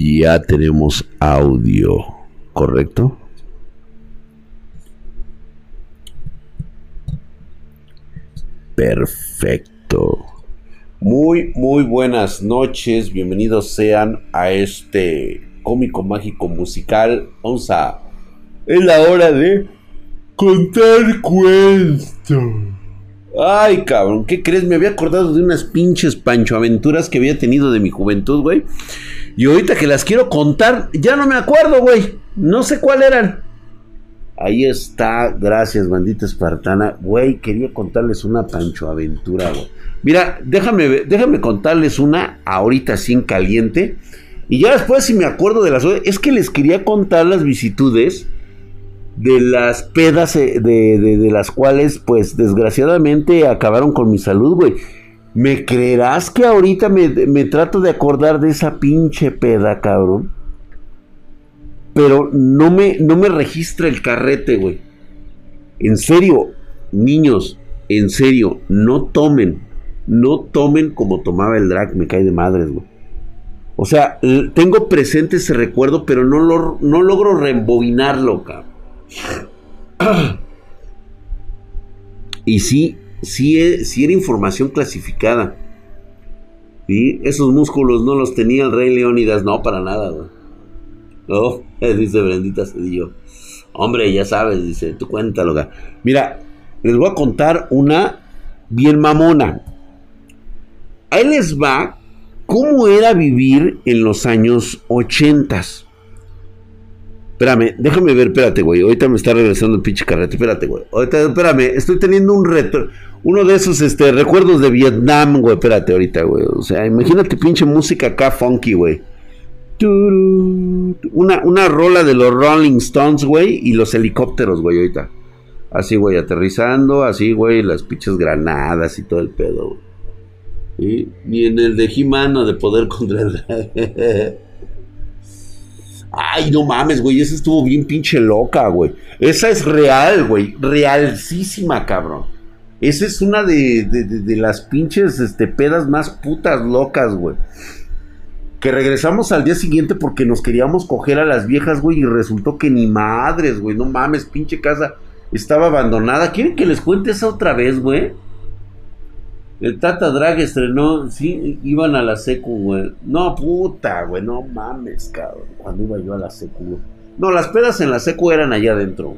Ya tenemos audio, ¿correcto? Perfecto. Muy, muy buenas noches. Bienvenidos sean a este cómico mágico musical. Vamos a... Es la hora de contar cuentos. Ay, cabrón, ¿qué crees? Me había acordado de unas pinches pancho aventuras que había tenido de mi juventud, güey. Y ahorita que las quiero contar, ya no me acuerdo, güey. No sé cuál eran. Ahí está, gracias, bandita espartana. Güey, quería contarles una pancho aventura, güey. Mira, déjame, déjame contarles una ahorita sin caliente. Y ya después, si me acuerdo de las es que les quería contar las visitudes de las pedas eh, de, las cuales, pues desgraciadamente acabaron con mi salud, güey. ¿Me creerás que ahorita me, me, trato de acordar de esa pinche peda, cabrón? Pero no me, no me registra el carrete, güey. En serio, niños, en serio, no tomen. No tomen como tomaba el drag, me cae de madres, güey. O sea, tengo presente ese recuerdo, pero no, lo, no logro reembobinarlo, cabrón. Y sí, sí, e, sí era información clasificada. Y esos músculos no los tenía el rey Leónidas, no, para nada, No, dice Brendita Cedillo. Hombre, ya sabes, dice, tú cuéntalo. Mira, les voy a contar una bien mamona. Ahí les va cómo era vivir en los años ochentas. Espérame, déjame ver, espérate, güey. Ahorita me está regresando el pinche carrete. Espérate, güey. Ahorita, espérame, estoy teniendo un reto. Uno de esos este, recuerdos de Vietnam, güey. Espérate, ahorita, güey. O sea, imagínate pinche música acá funky, güey. Una, una rola de los Rolling Stones, güey. Y los helicópteros, güey, ahorita. Así, güey, aterrizando. Así, güey, las pinches granadas y todo el pedo, güey. Ni en el de He-Man de poder contra el. Ay, no mames, güey, esa estuvo bien pinche loca, güey. Esa es real, güey. Realísima, cabrón. Esa es una de, de, las pinches este, pedas más putas locas, güey. Que regresamos al día siguiente porque nos queríamos coger a las viejas, güey, y resultó que ni madres, güey. No mames, pinche casa estaba abandonada. ¿Quieren que les cuente esa otra vez, güey? El Tata Drag estrenó, sí, iban a la secu, güey. No, puta, güey, no mames, cabrón. Cuando iba yo a la secu, güey. No, las pedas en la secu eran allá adentro.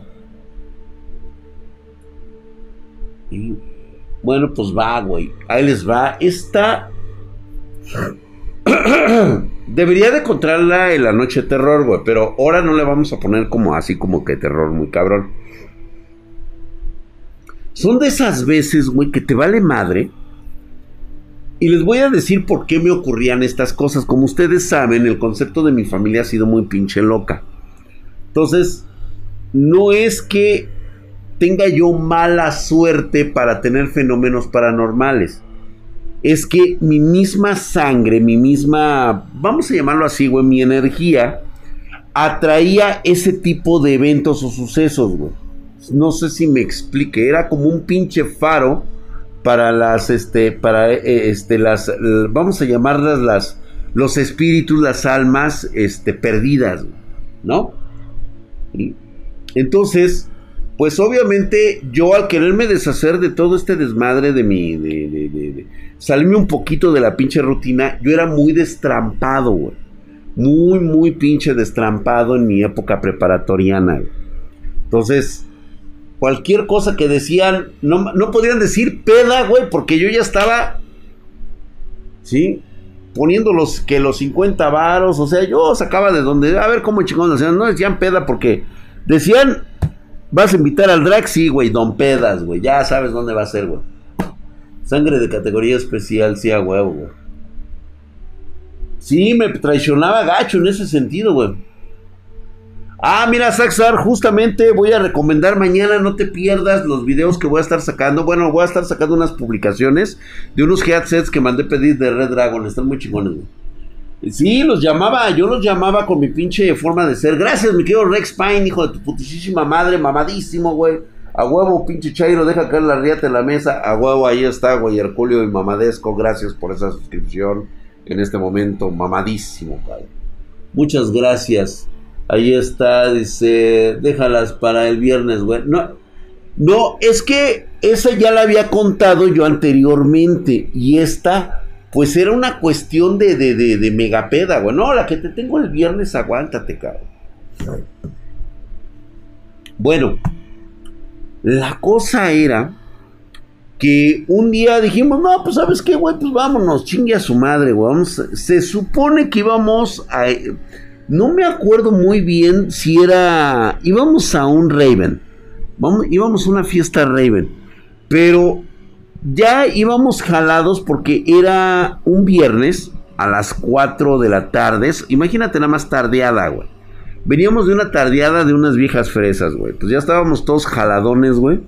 Bueno, pues va, güey. Ahí les va. Esta... Debería de encontrarla en la noche de terror, güey. Pero ahora no le vamos a poner como así, como que terror muy cabrón. Son de esas veces, güey, que te vale madre y les voy a decir por qué me ocurrían estas cosas. Como ustedes saben, el concepto de mi familia ha sido muy pinche loca. Entonces, no es que tenga yo mala suerte para tener fenómenos paranormales. Es que mi misma sangre, mi misma, vamos a llamarlo así, güey, mi energía, atraía ese tipo de eventos o sucesos, güey. No sé si me explique, era como un pinche faro para las, este, para, eh, este, las, vamos a llamarlas las, los espíritus, las almas, este, perdidas, ¿no? Entonces, pues obviamente yo al quererme deshacer de todo este desmadre de mi, de, de, salirme un poquito de la pinche rutina, yo era muy destrampado, güey. Muy, muy pinche destrampado en mi época preparatoriana. Entonces, cualquier cosa que decían, no, no podían decir peda, güey, porque yo ya estaba, ¿sí? Poniendo los, que los 50 varos, o sea, yo sacaba de donde, a ver cómo decían, no decían peda porque decían, vas a invitar al drag, sí, güey, don pedas, güey, ya sabes dónde va a ser, güey. Sangre de categoría especial, sí, a huevo, güey. Sí, me traicionaba gacho en ese sentido, güey. Ah, mira, Saxar, justamente voy a recomendar mañana, no te pierdas los videos que voy a estar sacando. Bueno, voy a estar sacando unas publicaciones de unos headsets que mandé pedir de Red Dragon. Están muy chingones, güey. Sí, los llamaba, yo los llamaba con mi pinche forma de ser. Gracias, mi querido Rex Pine, hijo de tu putísima madre, mamadísimo, güey. A huevo, pinche Chairo, deja caer la riata en la mesa. A ahí está, güey, Herculio y Mamadesco. Gracias por esa suscripción en este momento, mamadísimo, padre. Muchas gracias. Ahí está, dice, déjalas para el viernes, güey. No, no, es que esa ya la había contado yo anteriormente. Y esta, pues era una cuestión de, de, de, megapeda, güey. No, la que te tengo el viernes, aguántate, cabrón. Bueno, la cosa era que un día dijimos, no, pues sabes qué, güey, pues vámonos, chingue a su madre, güey. se supone que íbamos a... No me acuerdo muy bien si era... Íbamos a un Raven. Vamos, íbamos a una fiesta Raven. Pero ya íbamos jalados porque era un viernes a las 4 de la tarde. Imagínate nada más tardeada, güey. Veníamos de una tardeada de unas viejas fresas, güey. Pues ya estábamos todos jaladones, güey.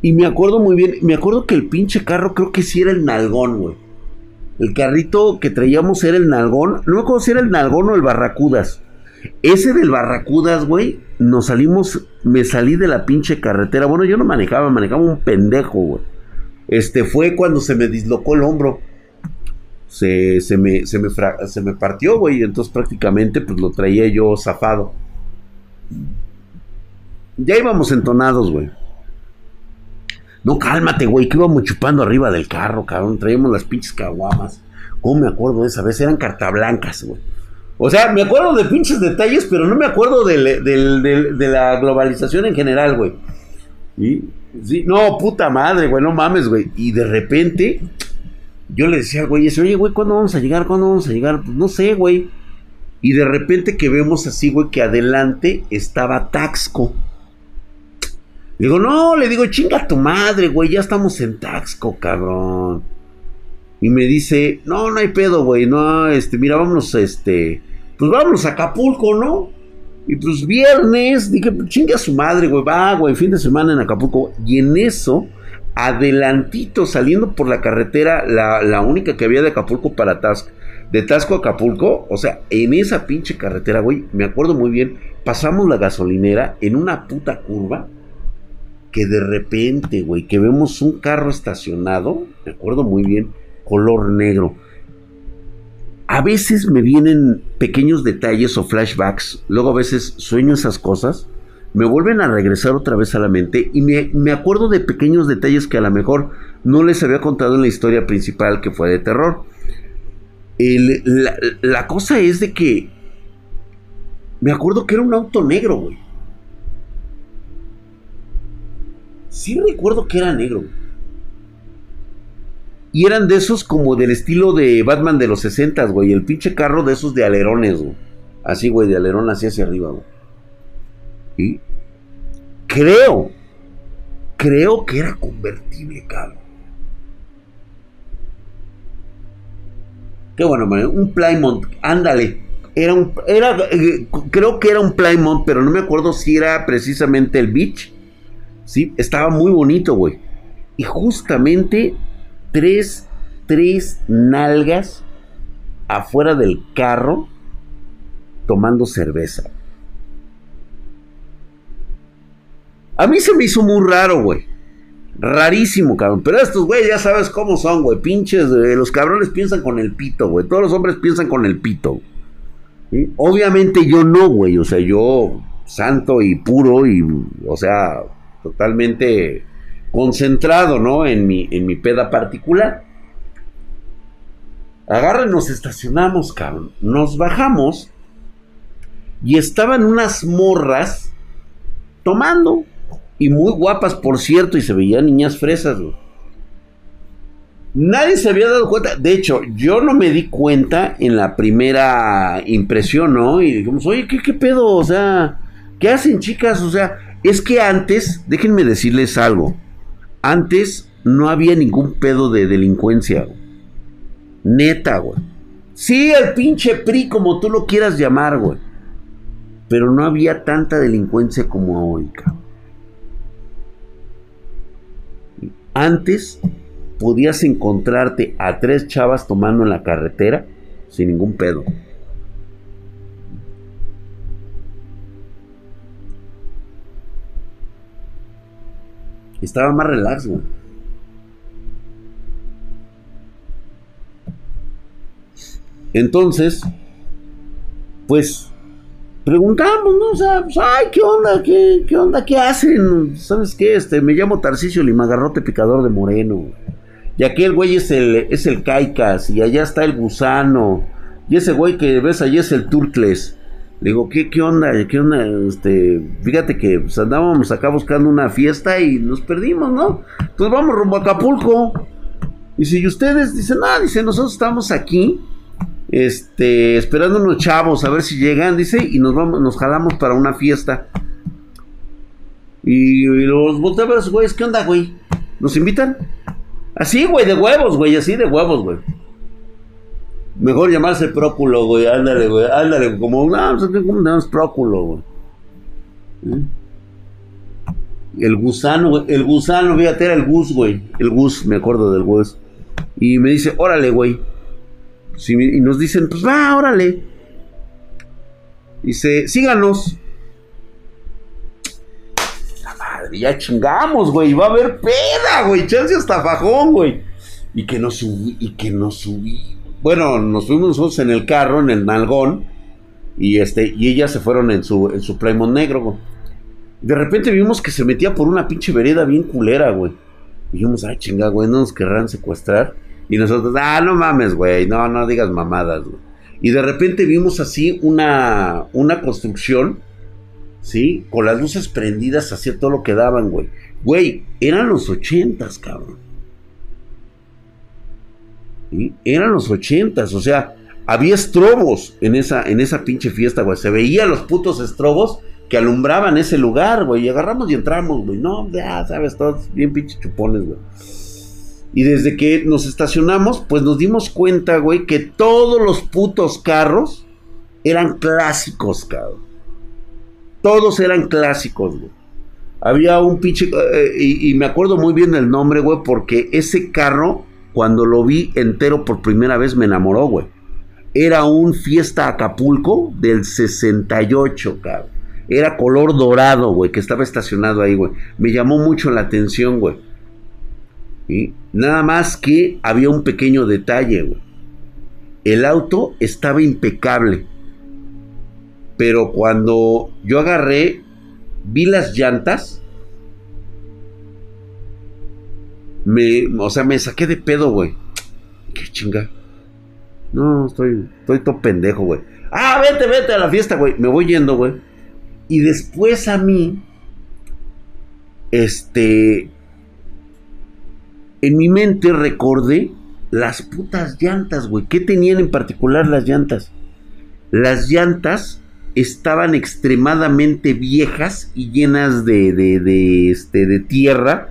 Y me acuerdo muy bien, me acuerdo que el pinche carro creo que sí era el nalgón, güey. El carrito que traíamos era el nalgón. No me acuerdo si era el nalgón o el barracudas. Ese del barracudas, güey, nos salimos, me salí de la pinche carretera. Bueno, yo no manejaba, manejaba un pendejo, güey. Este fue cuando se me dislocó el hombro. Se, se, me, se, me, se me partió, güey. Entonces prácticamente pues lo traía yo zafado. Ya íbamos entonados, güey. No, cálmate, güey, que íbamos chupando arriba del carro, cabrón. Traíamos las pinches caguamas. ¿Cómo me acuerdo de esa vez? Eran cartablancas, güey. O sea, me acuerdo de pinches detalles, pero no me acuerdo de, la globalización en general, güey. ¿Y? Sí, no, puta madre, güey, no mames, güey. Y de repente, yo le decía güey, oye, güey, ¿cuándo vamos a llegar? ¿Cuándo vamos a llegar? Pues no sé, güey. Y de repente que vemos así, güey, que adelante estaba Taxco. Digo, no, le digo, chinga tu madre, güey, ya estamos en Taxco, cabrón. Y me dice, no, no hay pedo, güey, no, este, mira, vámonos, este, pues vámonos a Acapulco, ¿no? Y pues viernes, dije, pues chinga su madre, güey, va, güey, fin de semana en Acapulco. Y en eso, adelantito, saliendo por la carretera, la, la única que había de Acapulco para Tasco, de Tasco a Acapulco, o sea, en esa pinche carretera, güey, me acuerdo muy bien, pasamos la gasolinera en una puta curva que de repente, güey, que vemos un carro estacionado, me acuerdo muy bien, color negro. A veces me vienen pequeños detalles o flashbacks, luego a veces sueño esas cosas, me vuelven a regresar otra vez a la mente y me, acuerdo de pequeños detalles que a lo mejor no les había contado en la historia principal que fue de terror. la, la cosa es de que me acuerdo que era un auto negro, güey. Sí recuerdo que era negro. Y eran de esos como del estilo de Batman de los 60, güey. El pinche carro de esos de alerones, güey. Así, güey, de alerón así hacia arriba, güey. Y creo, creo que era convertible, cabrón. Qué bueno, man. Un Plymouth, ándale. Era un, era, eh, creo que era un Plymouth, pero no me acuerdo si era precisamente el Beach ¿sí? Estaba muy bonito, güey. Y justamente tres, tres nalgas afuera del carro tomando cerveza. A mí se me hizo muy raro, güey. Rarísimo, cabrón. Pero estos, güey, ya sabes cómo son, güey. Pinches, los cabrones piensan con el pito, güey. Todos los hombres piensan con el pito. Obviamente yo no, güey. O sea, yo santo y puro y, o sea, totalmente concentrado, ¿no? En mi, en mi peda particular. Agarren, nos estacionamos, cabrón. Nos bajamos y estaban unas morras tomando. Y muy guapas, por cierto, y se veían niñas fresas, Nadie se había dado cuenta. De hecho, yo no me di cuenta en la primera impresión, ¿no? Y dijimos, oye, ¿qué, qué pedo? O sea, ¿qué hacen, chicas? O sea, es que antes, déjenme decirles algo, antes no había ningún pedo de delincuencia. Neta, güey. Sí, el pinche PRI, como tú lo quieras llamar, güey. Pero no había tanta delincuencia como hoy, cabrón. Antes podías encontrarte a tres chavas tomando en la carretera sin ningún pedo. Estaba más relax, güey. Entonces, pues preguntamos, ¿no? O sea, pues, ay, ¿qué onda? ¿Qué, ¿Qué onda? ¿Qué hacen? ¿Sabes qué? Este, me llamo Tarcisio Limagarrote Picador de Moreno. Y aquel güey es el, es el Caicas, y allá está el gusano. Y ese güey que ves allí es el Turtles. Le digo, ¿qué, qué onda? ¿Qué onda? Este, fíjate que pues, andábamos acá buscando una fiesta y nos perdimos, ¿no? Pues vamos rumbo a Acapulco. Y si ustedes dicen, ah, dice, nosotros estamos aquí, este, esperando unos chavos a ver si llegan, dice, y nos vamos, nos jalamos para una fiesta. Y, los volteamos, güey, ¿qué onda, güey? ¿Nos invitan? Así, güey, de huevos, güey, así de huevos, güey. Mejor llamarse próculo, güey. Ándale, güey. Ándale, como, no, pues, ¿cómo tenemos próculo, güey? ¿Eh? El gusano, güey. El gusano, fíjate, era el gus, güey. El gus, me acuerdo del gus. Y me dice, órale, güey. y nos dicen, pues va, órale. Dice, síganos. La madre, ya chingamos, güey. Va a haber peda, güey. Chance hasta fajón, güey. Y que nos subí, y que nos subí bueno, nos fuimos nosotros en el carro, en el nalgón, y este, y ellas se fueron en su, en su Plymouth negro, De repente vimos que se metía por una pinche vereda bien culera, güey. Y dijimos, ay, chinga, güey, no nos querrán secuestrar. Y nosotros, ah, no mames, güey, no, no digas mamadas, güey. Y de repente vimos así una, una construcción, ¿sí? Con las luces prendidas, hacía todo lo que daban, güey. Güey, eran los ochentas, cabrón. Eran los ochentas, o sea, había estrobos en esa, en esa pinche fiesta, güey. Se veían los putos estrobos que alumbraban ese lugar, güey. Y agarramos y entramos, güey. No, ya sabes, todos bien pinche chupones, güey. Y desde que nos estacionamos, pues nos dimos cuenta, güey, que todos los putos carros eran clásicos, cabrón. Todos eran clásicos, güey. Había un pinche... Eh, y, y me acuerdo muy bien del nombre, güey, porque ese carro cuando lo vi entero por primera vez me enamoró, güey. Era un Fiesta Acapulco del 68, cabrón. Era color dorado, güey, que estaba estacionado ahí, güey. Me llamó mucho la atención, güey. Y nada más que había un pequeño detalle, güey. El auto estaba impecable. Pero cuando yo agarré, vi las llantas me, o sea, me saqué de pedo, güey. Qué chinga. No, estoy, estoy todo pendejo, güey. Ah, vete, vete a la fiesta, güey. Me voy yendo, güey. Y después a mí, este, en mi mente recordé las putas llantas, güey. ¿Qué tenían en particular las llantas? Las llantas estaban extremadamente viejas y llenas de, de, de, este, de tierra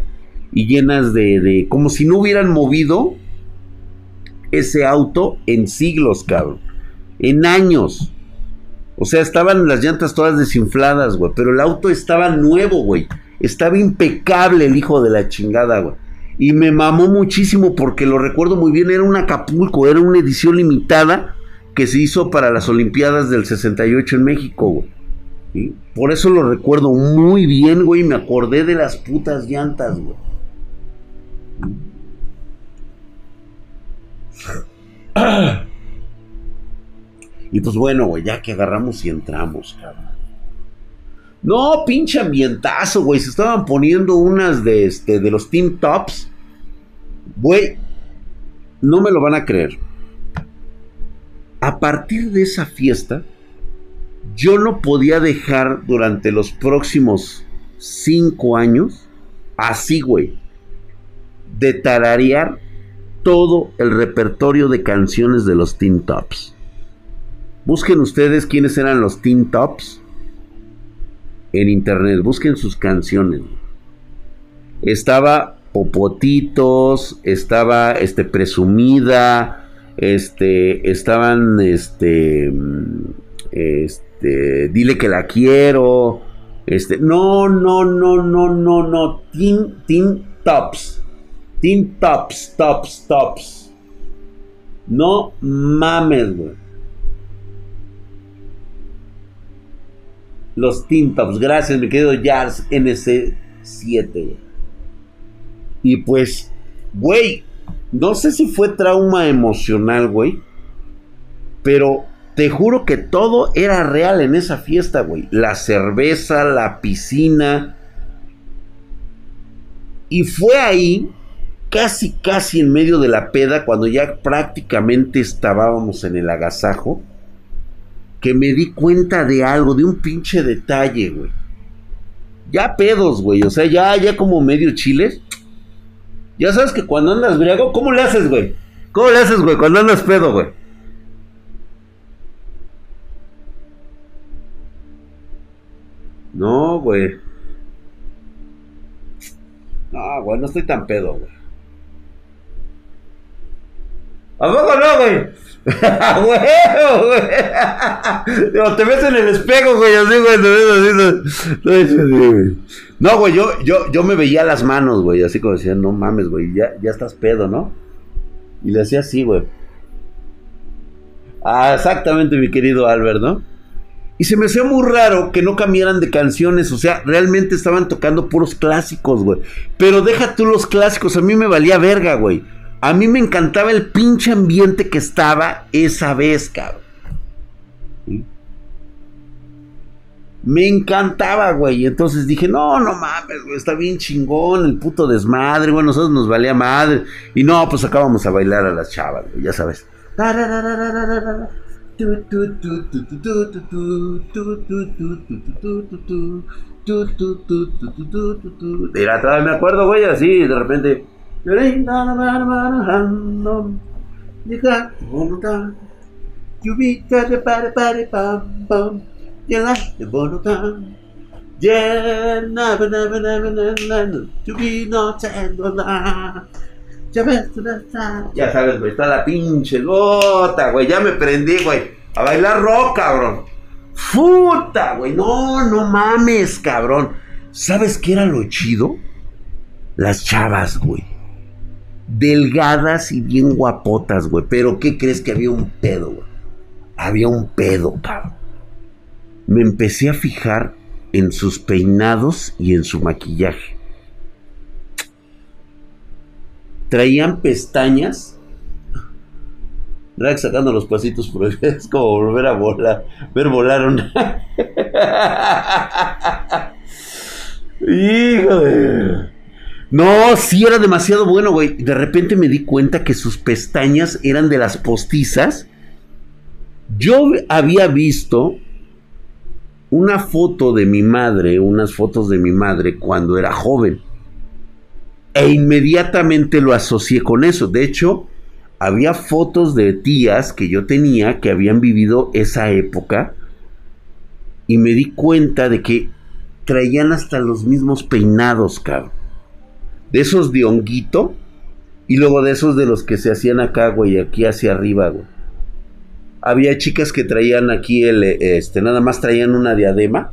y llenas de, de, como si no hubieran movido ese auto en siglos, cabrón. En años. O sea, estaban las llantas todas desinfladas, güey. Pero el auto estaba nuevo, güey. Estaba impecable el hijo de la chingada, güey. Y me mamó muchísimo porque lo recuerdo muy bien. Era un Acapulco, era una edición limitada que se hizo para las Olimpiadas del 68 en México, güey. Por eso lo recuerdo muy bien, güey. Me acordé de las putas llantas, güey. Y pues bueno, güey, ya que agarramos y entramos, cabrón. No, pinche ambientazo, güey. Se estaban poniendo unas de este de los Team Tops. Güey, no me lo van a creer. A partir de esa fiesta, yo no podía dejar durante los próximos cinco años así, güey de tararear todo el repertorio de canciones de los Teen Tops. Busquen ustedes quiénes eran los Teen Tops en internet, busquen sus canciones. Estaba Popotitos, estaba este Presumida, este estaban este este dile que la quiero, este no no no no no no Teen Tops Team Tops, Tops, Tops. No mames, güey. Los Team Tops. Gracias, mi querido Jars NC7. Y pues, güey, no sé si fue trauma emocional, güey. Pero Te juro que todo era real en esa fiesta, güey. La cerveza, la piscina. Y fue ahí, casi, casi en medio de la peda, cuando ya prácticamente estábamos en el agasajo, que me di cuenta de algo, de un pinche detalle, güey. Ya pedos, güey. O sea, ya, ya como medio chiles. Ya sabes que cuando andas briago, ¿cómo le haces, güey? ¿Cómo le haces, güey? Cuando andas pedo, güey. No, güey. No, güey, no estoy tan pedo, güey. ¿A poco no, güey? güey! te ves en el espejo, güey, así, güey, te ves así. No, güey, yo, yo, me veía las manos, güey, así como decía, no mames, güey, ya, ya estás pedo, ¿no? Y le hacía así, güey. Ah, exactamente, mi querido Albert, ¿no? Y se me hacía muy raro que no cambiaran de canciones, o sea, realmente estaban tocando puros clásicos, güey. Pero deja tú los clásicos, a mí me valía verga, güey. A mí me encantaba el pinche ambiente que estaba esa vez, cabrón. Me encantaba, güey. Entonces dije, no, no mames, güey, está bien chingón el puto desmadre, güey, nosotros nos valía madre. Y no, pues acabamos a bailar a las chavas, güey, ya sabes. Mira, todavía me acuerdo, güey, así, de repente. Ya sabes, güey, está la pinche gota, güey. Ya me prendí, güey. A bailar rock, cabrón. Puta, güey. No, no mames, cabrón. ¿Sabes qué era lo chido? Las chavas, güey. Delgadas y bien guapotas, güey. Pero ¿qué crees que había un pedo, güey? Había un pedo, cabrón. Me empecé a fijar en sus peinados y en su maquillaje. traían pestañas. Drag sacando los pasitos por es como volver a volar, ver volar una. Hijo No, sí era demasiado bueno, güey. De repente me di cuenta que sus pestañas eran de las postizas. Yo había visto una foto de mi madre, unas fotos de mi madre cuando era joven. E inmediatamente lo asocié con eso. De hecho, había fotos de tías que yo tenía que habían vivido esa época. Y me di cuenta de que traían hasta los mismos peinados, cabrón. De esos de honguito. Y luego de esos de los que se hacían acá, güey, aquí hacia arriba, güey. Había chicas que traían aquí el, este, nada más traían una diadema.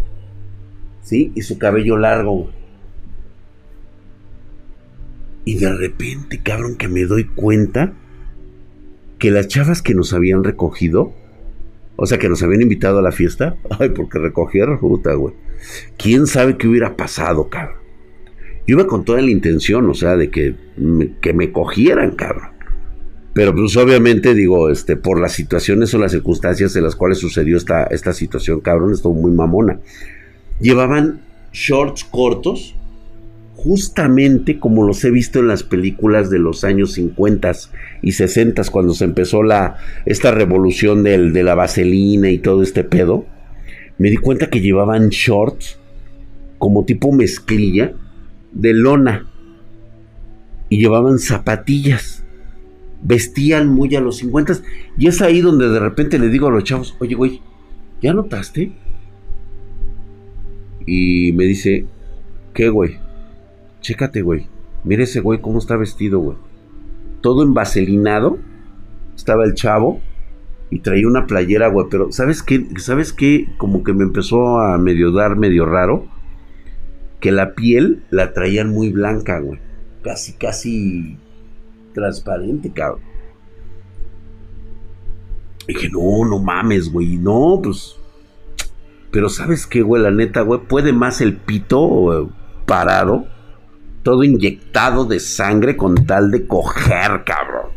¿Sí? Y su cabello largo, güey. Y de repente, cabrón, que me doy cuenta que las chavas que nos habían recogido, o sea, que nos habían invitado a la fiesta, ay, porque recogieron puta, güey. ¿Quién sabe qué hubiera pasado, cabrón? Yo iba con toda la intención, o sea, de que me, que me cogieran, cabrón. Pero pues obviamente digo, este, por las situaciones o las circunstancias en las cuales sucedió esta, esta situación, cabrón, estuvo muy mamona. Llevaban shorts cortos, justamente como los he visto en las películas de los años 50 y 60 cuando se empezó la, esta revolución del, de la vaselina y todo este pedo, me di cuenta que llevaban shorts como tipo mezclilla de lona y llevaban zapatillas. Vestían muy a los 50 y es ahí donde de repente le digo a los chavos, oye güey, ¿ya notaste? Y me dice, ¿qué güey? Chécate, güey. Mira ese güey cómo está vestido, güey. Todo envaselinado. Estaba el chavo. Y traía una playera, güey. Pero, ¿sabes qué? ¿Sabes qué? Como que me empezó a medio dar medio raro. Que la piel la traían muy blanca, güey. Casi, casi transparente, cabrón. Y dije, no, no mames, güey. No, pues. Pero ¿sabes qué, güey? La neta, güey. Puede más el pito parado todo inyectado de sangre con tal de coger, cabrón.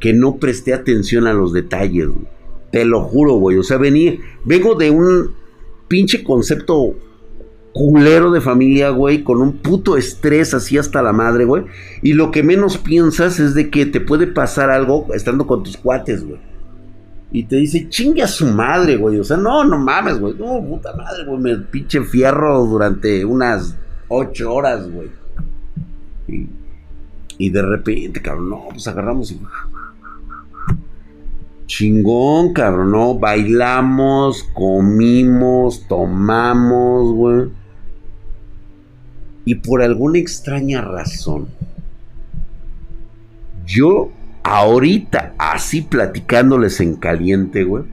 Que no presté atención a los detalles. Te lo juro, güey. O sea, vení, vengo de un pinche concepto culero de familia, güey, con un puto estrés así hasta la madre, güey. Y lo que menos piensas es de que te puede pasar algo estando con tus cuates, güey. Y te dice, chingue a su madre, güey. O sea, no, no mames, güey. No, puta madre, güey. Me pinche fierro durante unas ocho horas, güey. Y, de repente, cabrón, no, pues agarramos y Chingón, cabrón, ¿no? Bailamos, comimos, tomamos, güey. Y por alguna extraña razón, yo ahorita, así platicándoles en caliente, güey.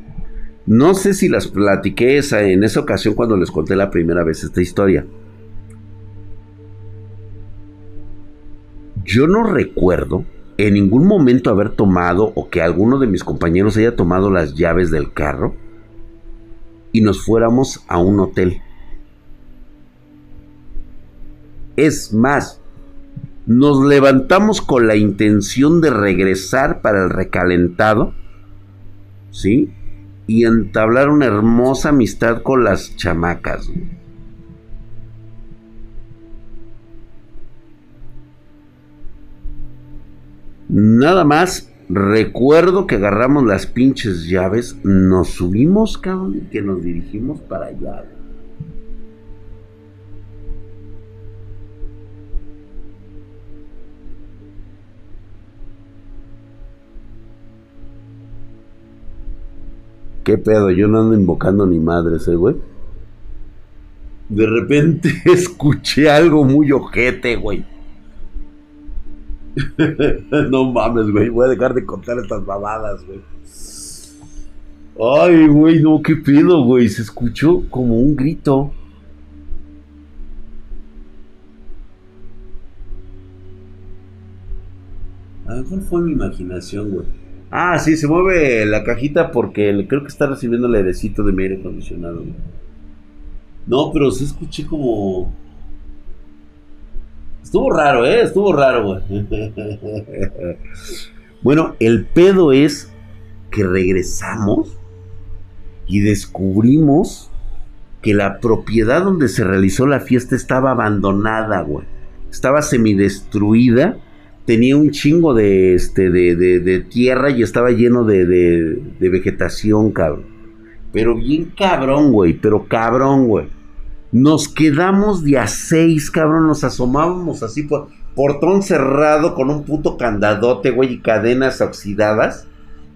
No sé si las platiqué esa, en esa ocasión cuando les conté la primera vez esta historia. Yo no recuerdo en ningún momento haber tomado o que alguno de mis compañeros haya tomado las llaves del carro y nos fuéramos a un hotel. Es más, nos levantamos con la intención de regresar para el recalentado, ¿sí? Y entablar una hermosa amistad con las chamacas. Nada más recuerdo que agarramos las pinches llaves, nos subimos, cabrón, y que nos dirigimos para allá. ¿Qué pedo? Yo no ando invocando ni madres, ¿eh, güey? De repente escuché algo muy ojete, güey. no mames, güey. Voy a dejar de contar estas babadas, güey. Ay, güey, no, qué pedo, güey. Se escuchó como un grito. A lo mejor fue mi imaginación, güey. Ah, sí, se mueve la cajita porque creo que está recibiendo el airecito de mi aire acondicionado. No, pero se escuché como Estuvo raro, ¿eh? Estuvo raro, güey. bueno, el pedo es que regresamos y descubrimos que la propiedad donde se realizó la fiesta estaba abandonada, güey. Estaba semidestruida. Tenía un chingo de, este, de, de, tierra y estaba lleno de, de vegetación, cabrón. Pero bien cabrón, güey. Pero cabrón, güey. Nos quedamos de a seis, cabrón. Nos asomábamos así por portón cerrado con un puto candadote, güey, y cadenas oxidadas.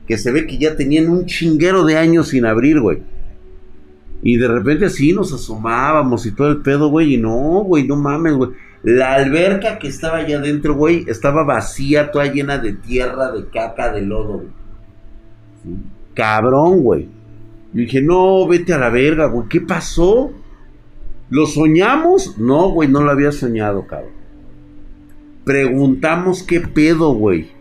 Que se ve que ya tenían un chinguero de años sin abrir, güey. Y de repente así nos asomábamos y todo el pedo, güey. Y no, güey, no mames, güey. La alberca que estaba allá adentro, güey, estaba vacía, toda llena de tierra, de caca, de lodo, güey. Cabrón, güey. Yo dije, no, vete a la verga, güey. ¿Qué pasó? ¿Lo soñamos? No, güey, no lo había soñado, cabrón. Preguntamos qué pedo, güey.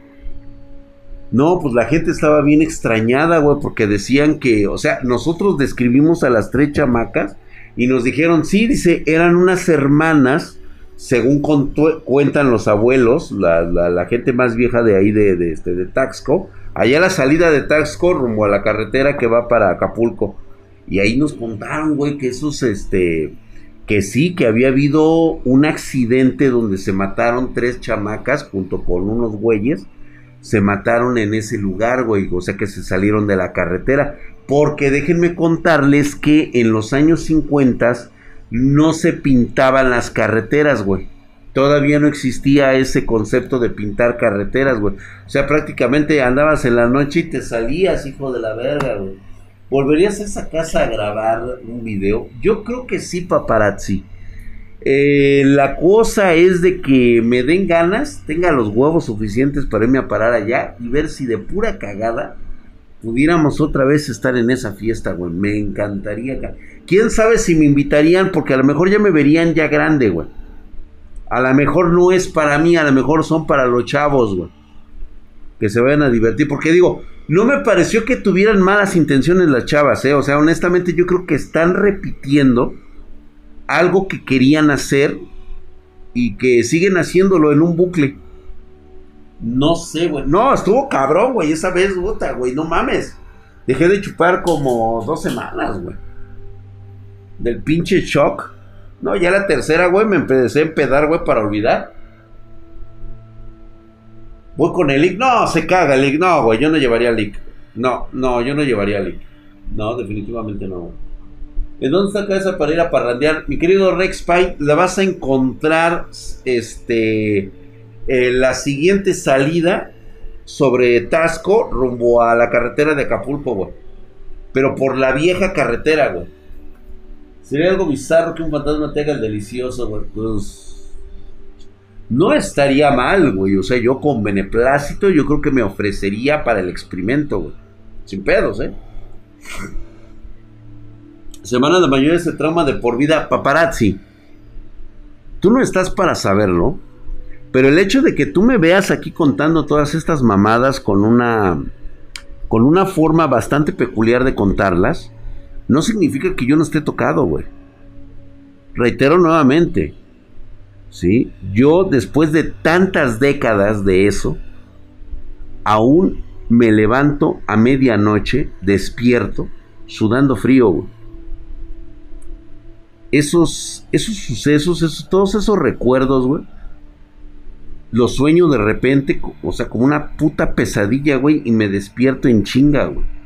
No, pues la gente estaba bien extrañada, güey, porque decían que, o sea, nosotros describimos a las tres chamacas y nos dijeron, sí, dice, eran unas hermanas, según cuentan los abuelos, la, gente más vieja de ahí de, de, este, de Taxco, allá a la salida de Taxco rumbo a la carretera que va para Acapulco. Y ahí nos contaron, güey, que esos, este, que sí, que había habido un accidente donde se mataron tres chamacas junto con unos güeyes. Se mataron en ese lugar, güey. O sea que se salieron de la carretera. Porque déjenme contarles que en los años 50 no se pintaban las carreteras, güey. Todavía no existía ese concepto de pintar carreteras, güey. O sea, prácticamente andabas en la noche y te salías, hijo de la verga, güey. ¿Volverías a esa casa a grabar un video? Yo creo que sí, paparazzi. Eh, la cosa es de que me den ganas, tenga los huevos suficientes para irme a parar allá y ver si de pura cagada pudiéramos otra vez estar en esa fiesta, güey. Me encantaría. Quién sabe si me invitarían, porque a lo mejor ya me verían ya grande, güey. A lo mejor no es para mí, a lo mejor son para los chavos, güey. Que se vayan a divertir, porque digo, no me pareció que tuvieran malas intenciones las chavas, ¿eh? O sea, honestamente yo creo que están repitiendo algo que querían hacer y que siguen haciéndolo en un bucle. No sé, güey. No, estuvo cabrón, güey, esa vez, puta, güey, no mames. Dejé de chupar como dos semanas, güey. Del pinche shock. No, ya la tercera, güey, me empecé a empedar, güey, para olvidar. Voy con el Lick. No, se caga el Lick. No, güey, yo no llevaría Lick. No, no, yo no llevaría Lick. No, definitivamente no. ¿En dónde está cabeza para ir a parrandear? Mi querido Rex Pine, la vas a encontrar este, la siguiente salida sobre Tasco rumbo a la carretera de Acapulco, güey. Pero por la vieja carretera, güey. Sería algo bizarro que un fantasma te haga el delicioso, güey. Pues. No estaría mal, güey. O sea, yo con beneplácito, yo creo que me ofrecería para el experimento, güey. Sin pedos, ¿eh? Semana de mayores de trauma de por vida. Paparazzi. Tú no estás para saberlo. Pero el hecho de que tú me veas aquí contando todas estas mamadas con una. con una forma bastante peculiar de contarlas no significa que yo no esté tocado, güey. Reitero nuevamente, ¿sí? Yo después de tantas décadas de eso, aún me levanto a medianoche, despierto, sudando frío. Esos, esos sucesos, esos, todos esos recuerdos, güey. Los sueño de repente, o sea, como una puta pesadilla, güey, y me despierto en chinga, güey.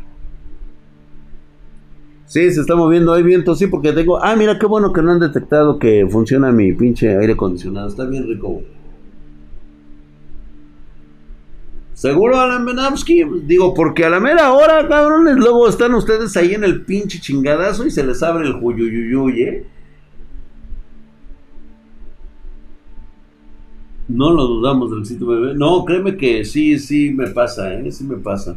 Sí, se está moviendo, hay viento, sí, porque tengo... Ah, mira, qué bueno que no han detectado que funciona mi pinche aire acondicionado. Está bien rico. ¿Seguro, Alan Benavsky? Digo, porque a la mera hora, cabrones, luego están ustedes ahí en el pinche chingadazo y se les abre el juyuyuyuy, ¿eh? No lo dudamos, Drexito Bebé. No, créeme que sí, sí me pasa, ¿eh? Sí me pasa.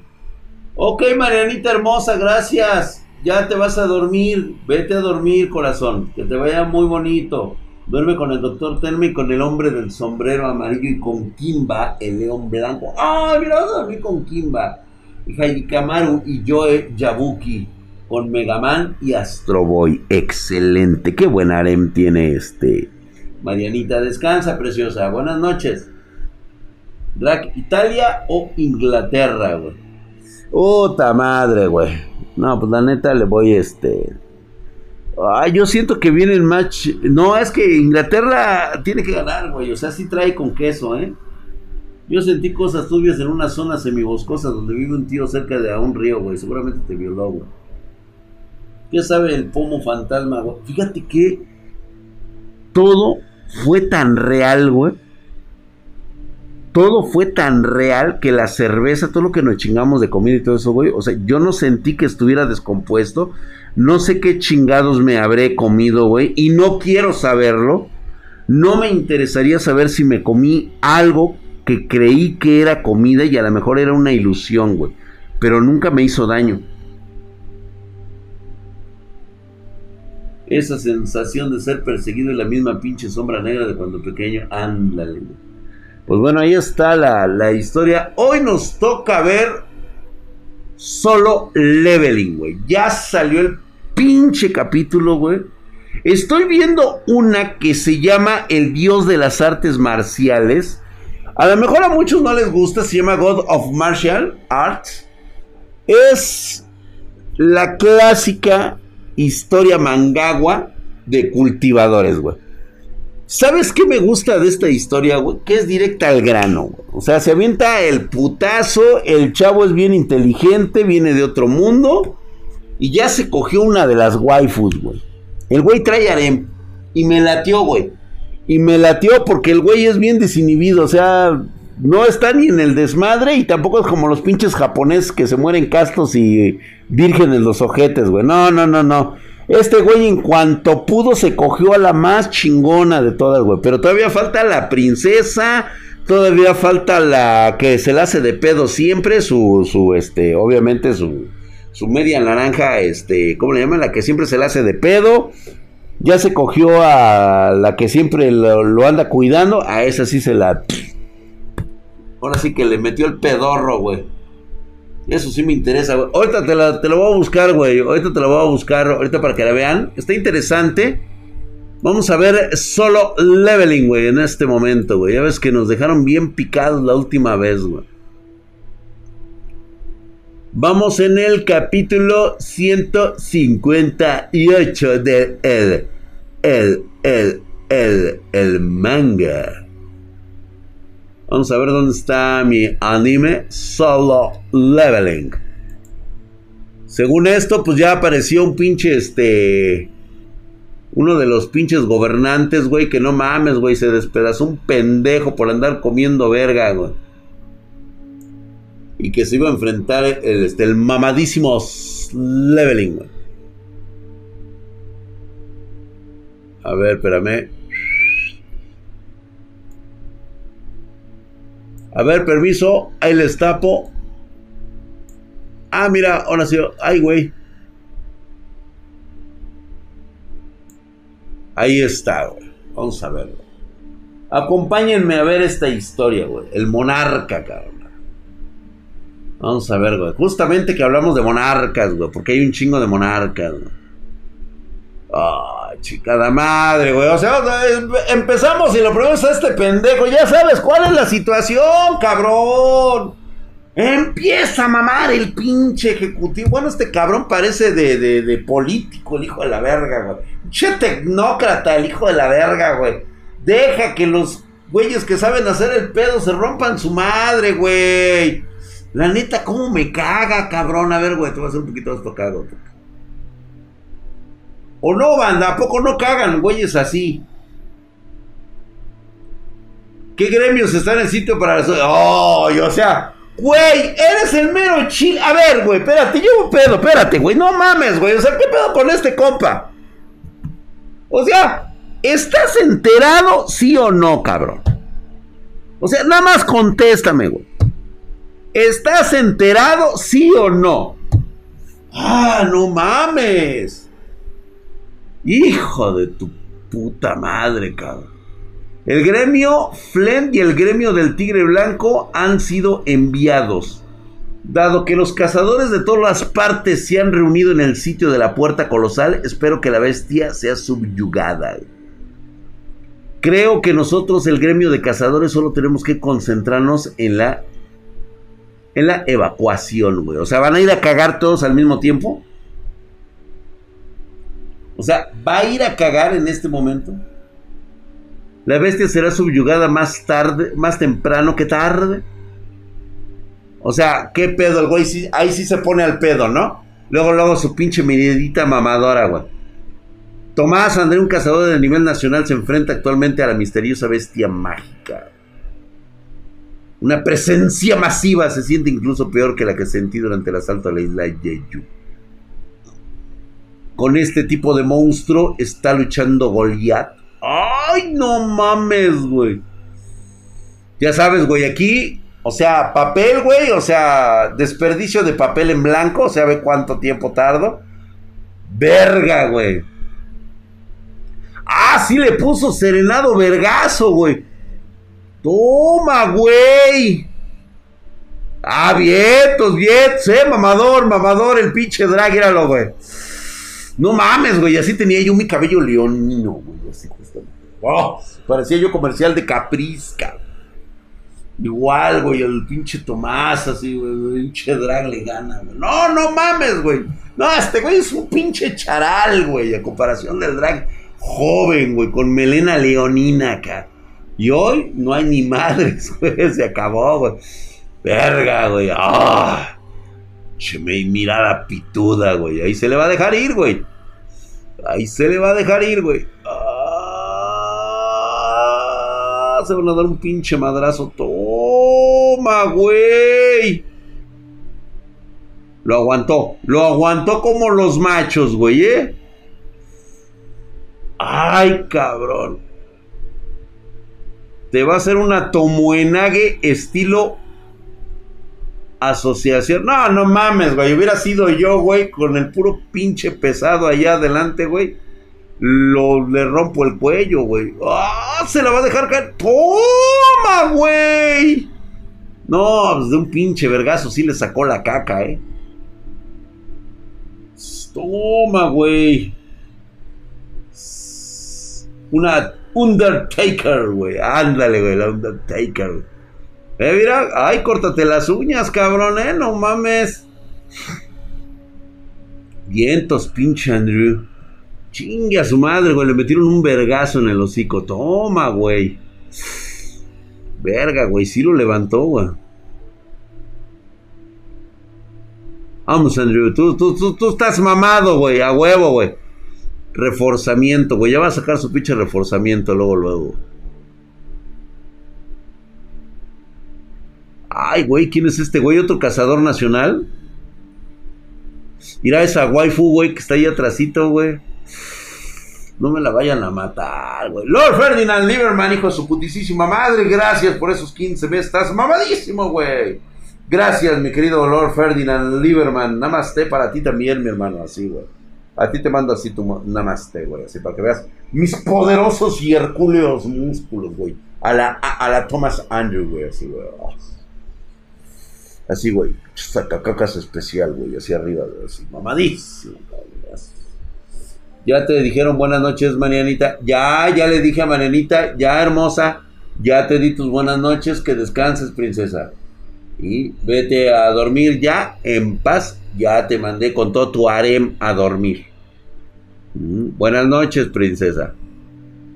Ok, Marianita hermosa, gracias ya te vas a dormir, vete a dormir, corazón, que te vaya muy bonito. Duerme con el doctor Telme y con el hombre del sombrero amarillo y con Kimba, el león blanco. ¡Ah, mira, vas a dormir con Kimba! Y Heidi Kamaru y Joe Yabuki con Megaman y Astro Boy. Excelente, qué buen harem tiene este. Marianita, descansa, preciosa. Buenas noches. Drag, ¿Italia o Inglaterra, güey? Puta madre, güey. No, pues la neta le voy este. Ay, yo siento que viene el match. No, es que Inglaterra tiene que ganar, güey. O sea, sí trae con queso, ¿eh? Yo sentí cosas turbias en una zona semiboscosa donde vive un tío cerca de un río, güey. Seguramente te violó, güey. ¿Qué sabe el pomo fantasma, güey? Fíjate que todo fue tan real, güey todo fue tan real que la cerveza, todo lo que nos chingamos de comida y todo eso, güey, o sea, yo no sentí que estuviera descompuesto. No sé qué chingados me habré comido, güey, y no quiero saberlo. No me interesaría saber si me comí algo que creí que era comida y a lo mejor era una ilusión, güey. Pero nunca me hizo daño. Esa sensación de ser perseguido en la misma pinche sombra negra de cuando pequeño, ándale, güey. Pues bueno, ahí está la, historia. Hoy nos toca ver solo leveling, güey. Ya salió el pinche capítulo, güey. Estoy viendo una que se llama El Dios de las Artes Marciales. A lo mejor a muchos no les gusta, se llama God of Martial Arts. Es la clásica historia mangagua de cultivadores, güey. ¿Sabes qué me gusta de esta historia, güey? Que es directa al grano, güey. O sea, se avienta el putazo, el chavo es bien inteligente, viene de otro mundo y ya se cogió una de las waifus, güey. El güey trae harem y me latió, güey. Y me latió porque el güey es bien desinhibido, o sea, no está ni en el desmadre y tampoco es como los pinches japoneses que se mueren castos y vírgenes los ojetes, güey. No, no, no, no. Este güey en cuanto pudo se cogió a la más chingona de todas, güey. Pero todavía falta la princesa. Todavía falta la que se la hace de pedo siempre. Su, su, este, obviamente su, su media naranja, este, ¿cómo le llaman? La que siempre se la hace de pedo. Ya se cogió a la que siempre lo, lo anda cuidando. A esa sí se la... Ahora sí que le metió el pedorro, güey. Eso sí me interesa, güey. Ahorita te la, te voy a buscar, güey. Ahorita te la voy a buscar, ahorita para que la vean. Está interesante. Vamos a ver solo leveling, güey, en este momento, güey. Ya ves que nos dejaron bien picados la última vez, güey. Vamos en el capítulo 158 de el, el, el, el, el manga. Vamos a ver dónde está mi anime Solo Leveling. Según esto, pues ya apareció un pinche este. Uno de los pinches gobernantes, güey, que no mames, güey, se despedazó un pendejo por andar comiendo verga, güey y que se iba a enfrentar el, este, el mamadísimo Leveling. A ver, espérame. A ver, permiso. Ahí les tapo. Ah, mira, ahora sí. Ay, güey. Ahí está, güey. Vamos a verlo. Acompáñenme a ver esta historia, güey. El monarca, cabrón. Vamos a ver, güey. Justamente que hablamos de monarcas, güey. Porque hay un chingo de monarcas, güey. Ay, chicada madre, güey. O sea, empezamos y lo primero es este pendejo. Ya sabes cuál es la situación, cabrón. Empieza a mamar el pinche ejecutivo. Bueno, este cabrón parece de, de, político, el hijo de la verga, güey. Che tecnócrata, el hijo de la verga, güey. Deja que los güeyes que saben hacer el pedo se rompan su madre, güey. La neta, ¿cómo me caga, cabrón? A ver, güey, te voy a hacer un poquito de esto cago. O no, banda, ¿a poco no cagan, güeyes así? ¿Qué gremios están en sitio para las... ¡Oh! O sea, güey, eres el mero chill. A ver, güey, espérate, llevo un pedo, espérate, güey, no mames, güey. O sea, ¿qué pedo con este compa? O sea, ¿estás enterado, sí o no, cabrón? O sea, nada más contéstame, güey. ¿Estás enterado, sí o no? Ah, no mames. Hijo de tu puta madre, cabrón. El gremio Flem y el gremio del Tigre Blanco han sido enviados. Dado que los cazadores de todas las partes se han reunido en el sitio de la puerta colosal, espero que la bestia sea subyugada. Creo que nosotros, el gremio de cazadores, solo tenemos que concentrarnos en la en la evacuación, güey. O sea, van a ir a cagar todos al mismo tiempo. O sea, va a ir a cagar en este momento. La bestia será subyugada más tarde, más temprano que tarde. O sea, ¿qué pedo? El güey ahí sí se pone al pedo, ¿no? Luego, luego su pinche miridita mamadora, güey. Tomás André, un cazador de nivel nacional, se enfrenta actualmente a la misteriosa bestia mágica. Una presencia masiva se siente incluso peor que la que sentí durante el asalto a la isla Jeju. Con este tipo de monstruo está luchando Goliath. ¡Ay, no mames, güey! Ya sabes, güey, aquí, o sea, papel, güey, o sea, desperdicio de papel en blanco, o sea, ve cuánto tiempo tardo. Verga, güey. Ah, sí le puso serenado vergazo, güey. Toma, güey. Ah, vientos, vientos, eh, mamador, mamador, el pinche drag, lo, güey. No mames, güey, así tenía yo mi cabello leonino, güey, así justamente. Oh, parecía yo comercial de Caprisca. Igual, güey, el pinche Tomás, así, güey, el pinche drag le gana, güey. No, no mames, güey. No, este güey es un pinche charal, güey, a comparación del drag joven, güey, con melena leonina acá. Y hoy no hay ni madres, güey. Se acabó, güey. Verga, güey. Ah. Che, me mirada pituda, güey. Ahí se le va a dejar ir, güey. Ahí se le va a dejar ir, güey. Ah, se van a dar un pinche madrazo. Toma, güey. Lo aguantó. Lo aguantó como los machos, güey, ¿eh? Ay, cabrón te va a hacer una tomuenague estilo asociación. No, no mames, güey. Hubiera sido yo, güey, con el puro pinche pesado allá adelante, güey. Lo, le rompo el cuello, güey. ¡Ah! Se la va a dejar caer. ¡Toma, güey! No, pues de un pinche vergazo sí le sacó la caca, eh. Toma, güey. Una Undertaker, güey. Ándale, güey, la Undertaker. Eh, mira, ay, córtate las uñas, cabrón, eh, no mames. Vientos, pinche Andrew. Chingue a su madre, güey. Le metieron un vergazo en el hocico. Toma, güey. Verga, güey. Sí lo levantó, güey. Vamos, Andrew. Tú, tú, tú, tú estás mamado, güey. A huevo, güey. Reforzamiento, güey. Ya va a sacar su pinche reforzamiento luego, luego. Ay, güey. ¿Quién es este güey? ¿Otro cazador nacional? Mira esa waifu, güey, que está ahí atrásito, güey. No me la vayan a matar, güey. Lord Ferdinand Lieberman, hijo de su putísima madre. Gracias por esos 15 meses. Estás mamadísimo, güey. Gracias, mi querido Lord Ferdinand Lieberman. Namaste para ti también, mi hermano. Así, güey. A ti te mando así tu namaste, güey. Así para que veas mis poderosos y hercúleos músculos, güey. A la, a, la Thomas Andrew, güey. Así, güey. Así, güey. Sacacacas especial, güey. Así arriba. Así, mamadísimo, ya te dijeron buenas noches, Marianita. Ya, ya le dije a Marianita, ya hermosa, ya te di tus buenas noches, que descanses, princesa. Y vete a dormir ya en paz. Ya te mandé con todo tu harem a dormir. Mm, buenas noches, princesa.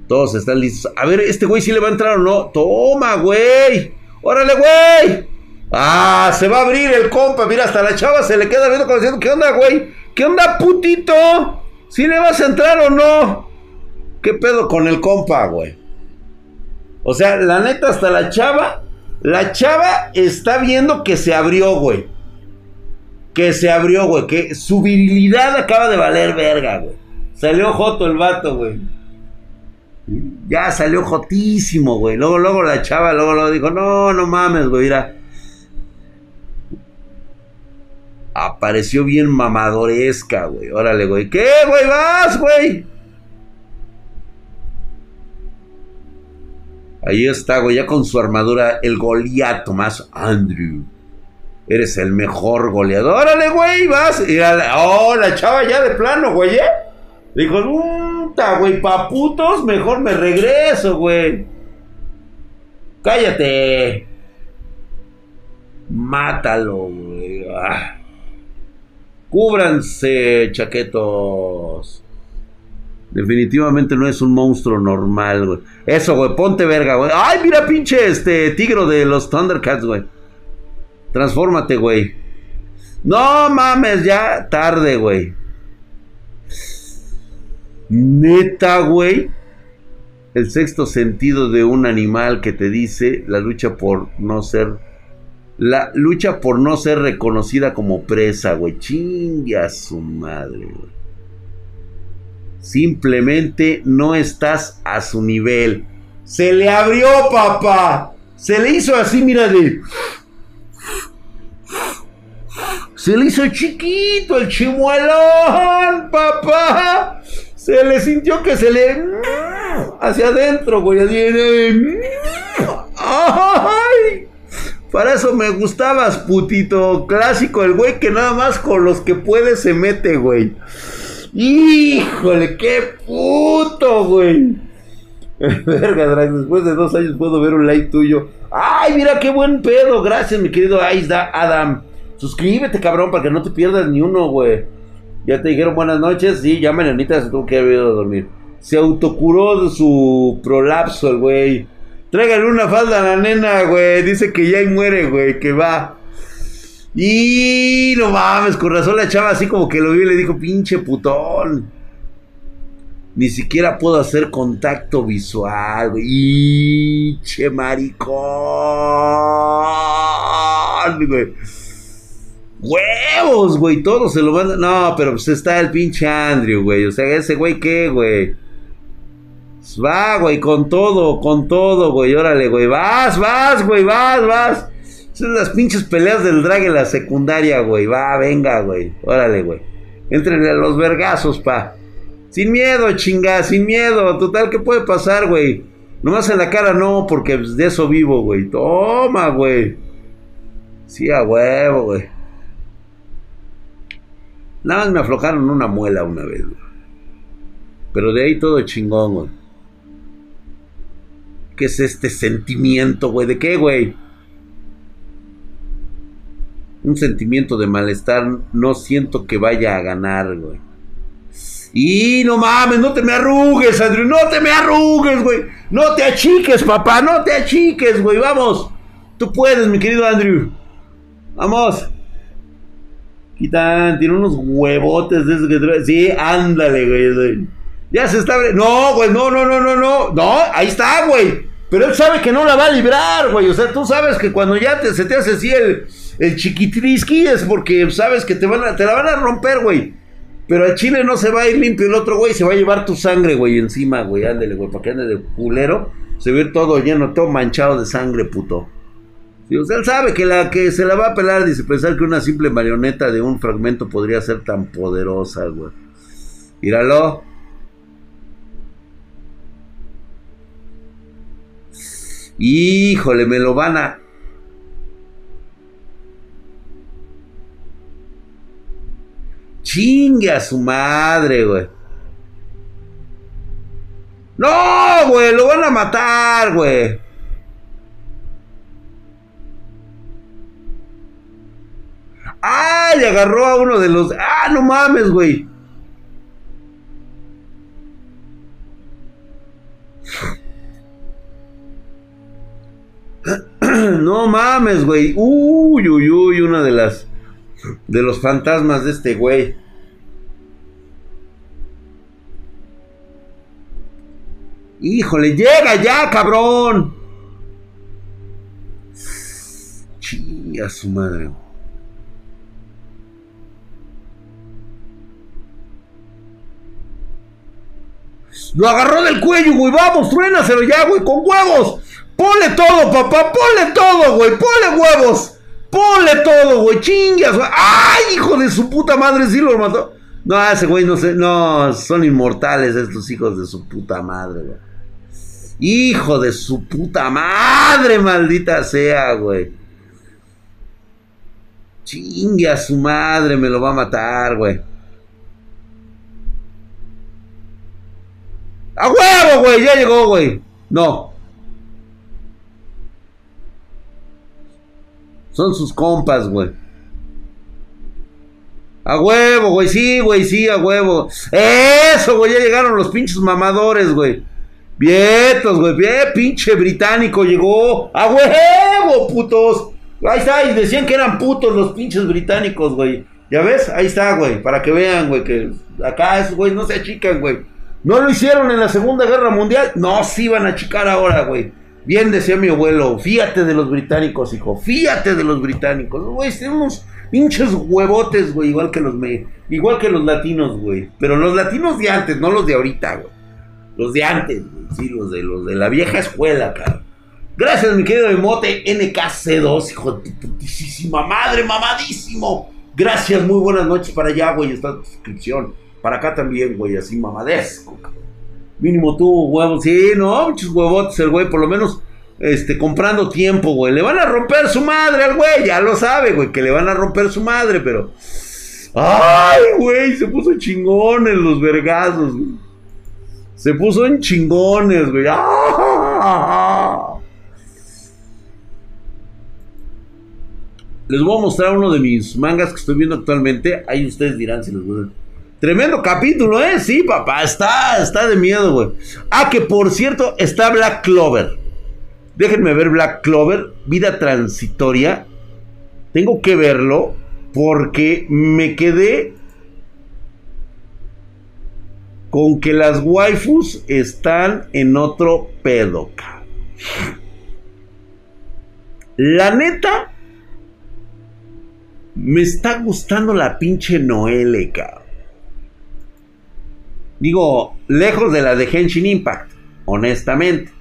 Todos están listos. A ver, este güey si le va a entrar o no. Toma, güey. Órale, güey. Ah, se va a abrir el compa. Mira, hasta la chava se le queda viendo como diciendo, ¿qué onda, güey? ¿Qué onda, putito? ¿Si le vas a entrar o no? ¿Qué pedo con el compa, güey? O sea, la neta, hasta la chava, la chava está viendo que se abrió, güey. Que se abrió, güey. Que su virilidad acaba de valer verga, güey. Salió joto el vato, güey. Ya salió jotísimo, güey. Luego, luego la chava, luego, luego dijo, no, no mames, güey, mira. Apareció bien mamadoresca, güey. Órale, güey. ¿Qué, güey? Vas, güey. Ahí está, güey, ya con su armadura, el Goliato más Andrew. Eres el mejor goleador. Órale, güey, vas. Y oh, la chava ya de plano, güey, ¿eh? Dijo, puta, güey, paputos, mejor me regreso, güey. Cállate. Mátalo, güey. Ah. Cúbranse, chaquetos. Definitivamente no es un monstruo normal, güey. Eso, güey, ponte verga, güey. Ay, mira, pinche este tigro de los Thundercats, güey. Transfórmate, güey. No mames, ya tarde, güey. Neta, güey. El sexto sentido de un animal que te dice la lucha por no ser la lucha por no ser reconocida como presa, güey. Chingue a su madre, güey. Simplemente no estás a su nivel. Se le abrió, papá. Se le hizo así, mira de... Se le hizo chiquito el chimuelón, papá. Se le sintió que se le... Hacia adentro, güey. ¡Ay! Para eso me gustabas, putito. Clásico, el güey que nada más con los que puede se mete, güey. Híjole, qué puto, güey. Verga, Drag, después de dos años puedo ver un like tuyo. Ay, mira qué buen pedo. Gracias, mi querido Aisda Adam. Suscríbete, cabrón, para que no te pierdas ni uno, güey. Ya te dijeron buenas noches. Sí, ya mañanita se tuvo que haber ido a dormir. Se autocuró de su prolapso, el güey. Tráigale una falda a la nena, güey. Dice que ya muere, güey, que va. Y no mames, con razón la chava así como que lo vio y le dijo, pinche putón. Ni siquiera puedo hacer contacto visual, güey. Pinche maricón, güey. Huevos, güey, todos se lo mandan. No, pero pues está el pinche Andrew, güey. O sea, ese güey, ¿qué, güey? Va, güey, con todo, con todo, güey. Órale, güey. Vas, vas, güey, vas, vas. Son las pinches peleas del drag en la secundaria, güey. Va, venga, güey. Órale, güey. Entrenle a los vergazos, pa. Sin miedo, chinga, sin miedo. Total, ¿qué puede pasar, güey? Nomás en la cara no, porque de eso vivo, güey. Toma, güey. Sí, a huevo, güey. Nada más me aflojaron una muela una vez, güey. Pero de ahí todo chingón, güey. ¿Qué es este sentimiento, güey? ¿De qué, güey? un sentimiento de malestar. No siento que vaya a ganar, güey. Y no mames, no te me arrugues, Andrew, no te me arrugues, güey. No te achiques, papá, no te achiques, güey. Vamos. Tú puedes, mi querido Andrew. Vamos. Quitan, tiene unos huevotes de esos que trae. Sí, ándale, güey. Ya se está. No, güey, no, no, no, no, no. No, ahí está, güey. Pero él sabe que no la va a librar, güey. O sea, tú sabes que cuando ya te, se te hace así el, el chiquitrisqui es porque sabes que te, van a, te la van a romper, güey. Pero al chile no se va a ir limpio el otro, güey. Se va a llevar tu sangre, güey, encima, güey. Ándale, güey, para que ande de culero. Se ve todo lleno, todo manchado de sangre, puto. Sí, o sea, él sabe que la que se la va a pelar, dice, pensar que una simple marioneta de un fragmento podría ser tan poderosa, güey. Míralo. Híjole, me lo van a... Chingue a su madre, güey. No, güey, lo van a matar, güey. ¡Ah! Le agarró a uno de los. ¡Ah, no mames, güey! No mames, güey. Uy, uy, uy, una de las. De los fantasmas de este güey. Híjole, llega ya, cabrón. Chinga su madre. Lo agarró del cuello, güey. Vamos, truénaselo ya, güey, con huevos. Ponle todo, papá, ponle todo, güey. Ponle huevos. Ponle todo, güey. Chingas, güey. ¡Ay, hijo de su puta madre! Sí lo mató. No, ese güey no sé. No, son inmortales estos hijos de su puta madre, güey. Hijo de su puta madre, maldita sea, güey. Chingue a su madre, me lo va a matar, güey. ¡A huevo, güey! Ya llegó, güey. No. Son sus compas, güey. A huevo, güey. Sí, güey, sí, a huevo. Eso, güey. Ya llegaron los pinches mamadores, güey. Vietos, güey. Bien, pinche británico llegó. A huevo, putos. Ahí está. Y decían que eran putos los pinches británicos, güey. ¿Ya ves? Ahí está, güey. Para que vean, güey, que acá esos güey no se achican, güey. No lo hicieron en la Segunda Guerra Mundial. No se iban a achicar ahora, güey. Bien decía mi abuelo, fíjate de los británicos, hijo, fíjate de los británicos. Güey, tenemos pinches huevotes, güey, igual que los me, igual que los latinos, güey. Pero los latinos de antes, no los de ahorita, güey. Los de antes, güey. Sí, los de los de la vieja escuela, cara. Gracias, mi querido Emote NKC2, hijo de putísima madre, mamadísimo. Gracias, muy buenas noches para allá, güey. Esta suscripción. Para acá también, güey, así mamadesco. Mínimo tú, huevos. Sí, no, muchos huevotes el güey, por lo menos este, comprando tiempo, güey. Le van a romper su madre al güey, ya lo sabe, güey, que le van a romper su madre, pero. ¡Ay, güey! Se puso chingones los vergazos, güey. Se puso en chingones, güey. ¡Ah! Les voy a mostrar uno de mis mangas que estoy viendo actualmente. Ahí ustedes dirán si les gusta. Tremendo capítulo, ¿eh? Sí, papá, está, está de miedo, güey. Ah, que por cierto, está Black Clover. Déjenme ver Black Clover, vida transitoria. Tengo que verlo porque me quedé con que las waifus están en otro pedo. La neta, me está gustando la pinche Noelle, cabrón. Digo, lejos de la de Henshin Impact, honestamente.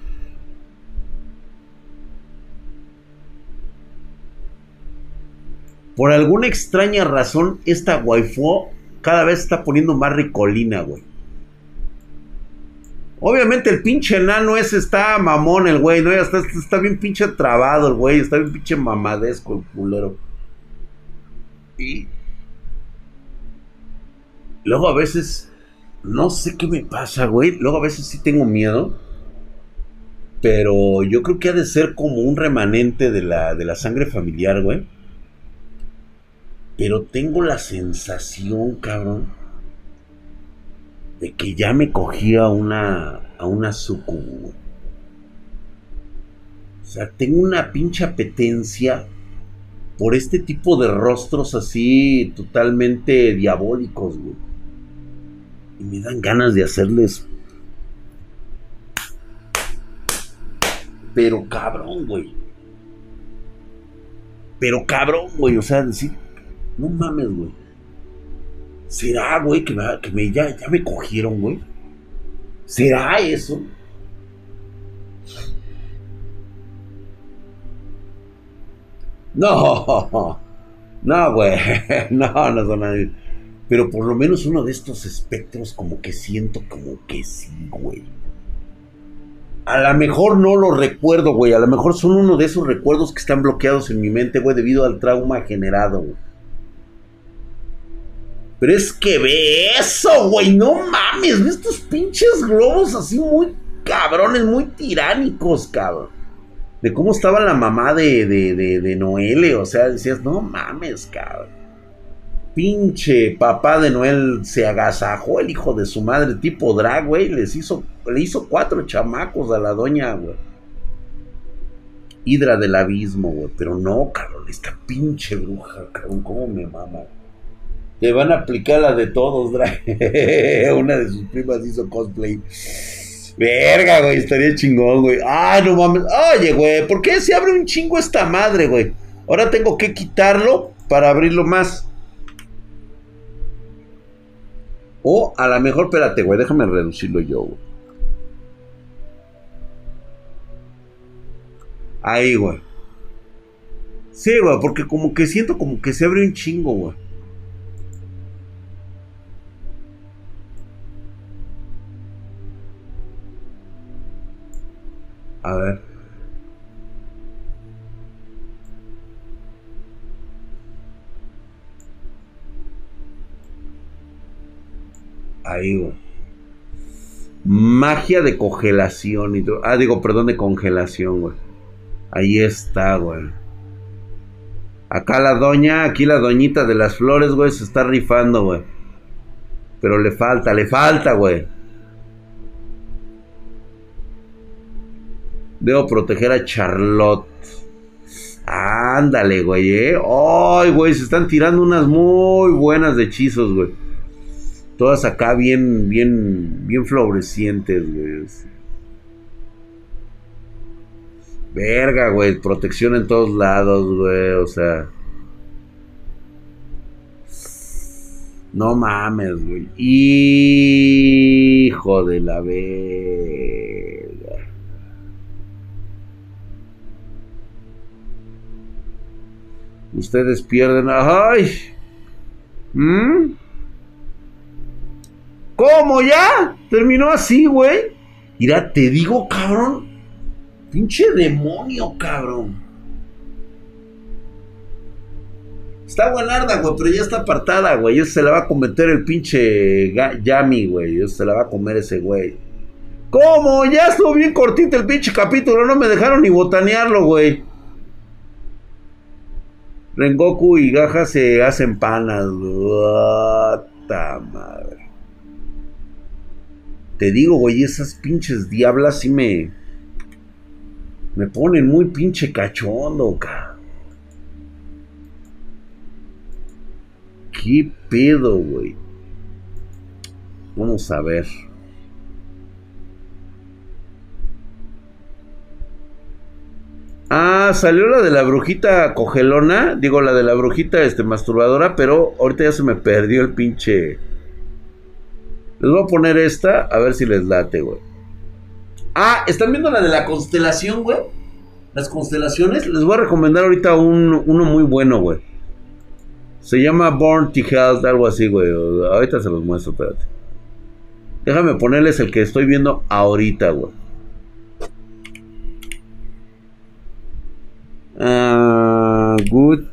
Por alguna extraña razón, esta waifu cada vez está poniendo más ricolina, güey. Obviamente el pinche enano ese está mamón, el güey, ¿no? Está, está bien pinche trabado el güey, está bien pinche mamadesco el culero. Y luego a veces no sé qué me pasa, güey. Luego a veces sí tengo miedo. Pero yo creo que ha de ser como un remanente de la, de la sangre familiar, güey. Pero tengo la sensación, cabrón, de que ya me cogí a una, a una sucubu. O sea, tengo una pinche apetencia por este tipo de rostros así totalmente diabólicos, güey. Y me dan ganas de hacerles... Pero cabrón, güey. Pero cabrón, güey. O sea, decir, no mames, güey. ¿Será, güey, que, me, ya, ya me cogieron, güey? ¿Será eso? No, no, güey, no, no son nadie. Pero por lo menos uno de estos espectros como que siento como que sí, güey. A lo mejor no lo recuerdo, güey. A lo mejor son uno de esos recuerdos que están bloqueados en mi mente, güey, debido al trauma generado, güey. Pero es que ve eso, güey. No mames, ve estos pinches globos así muy cabrones, muy tiránicos, cabrón. De cómo estaba la mamá de, de, de, de. O sea, decías, no mames, cabrón. Pinche papá de Noel se agasajó el hijo de su madre, tipo drag, güey. Les hizo, le hizo cuatro chamacos a la doña, güey. Hidra del abismo, güey. Pero no, cabrón, esta pinche bruja, cabrón, cómo me mama. Le van a aplicar la de todos, drag. Una de sus primas hizo cosplay. Verga, güey, estaría chingón, güey. Ay, no mames. Oye, güey, ¿por qué se abre un chingo esta madre, güey? Ahora tengo que quitarlo para abrirlo más. O a lo mejor, espérate, güey, déjame reducirlo yo, güey. Ahí, güey. Sí, güey, porque como que siento como que se abre un chingo, güey. A ver. Ahí. Magia de congelación y. Ah, digo, perdón, de congelación, güey. Ahí está, güey. Acá la doña, aquí la doñita de las flores, güey, se está rifando, güey. Pero le falta, le falta, güey. Debo proteger a Charlotte. Ándale, güey, eh. Ay, güey, se están tirando unas muy buenas de hechizos, güey. Todas acá bien, bien, bien florecientes, güey. Verga, güey. Protección en todos lados, güey. O sea. No mames, güey. Hijo de la verga. Ustedes pierden. ¡Ay! ¿Mm? ¿Cómo ya? Terminó así, güey. Mira, te digo, cabrón. Pinche demonio, cabrón. Está buenarda, güey, pero ya está apartada, güey. Se la va a cometer el pinche Yami, güey. Se la va a comer ese güey. ¿Cómo? Ya estuvo bien cortito el pinche capítulo. No me dejaron ni botanearlo, güey. Rengoku y Gaja se hacen panas. madre. Te digo, güey, esas pinches diablas sí me. Me ponen muy pinche cachondo, ca. ¿Qué pedo, güey? Vamos a ver. Ah, salió la de la brujita cogelona. Digo, la de la brujita este, masturbadora. Pero ahorita ya se me perdió el pinche. Les voy a poner esta. A ver si les late, güey. Ah, ¿están viendo la de la constelación, güey? Las constelaciones. Les voy a recomendar ahorita uno muy bueno, güey. Se llama Born to Health, algo así, güey. Ahorita se los muestro, espérate. Déjame ponerles el que estoy viendo ahorita, güey. Uh, good.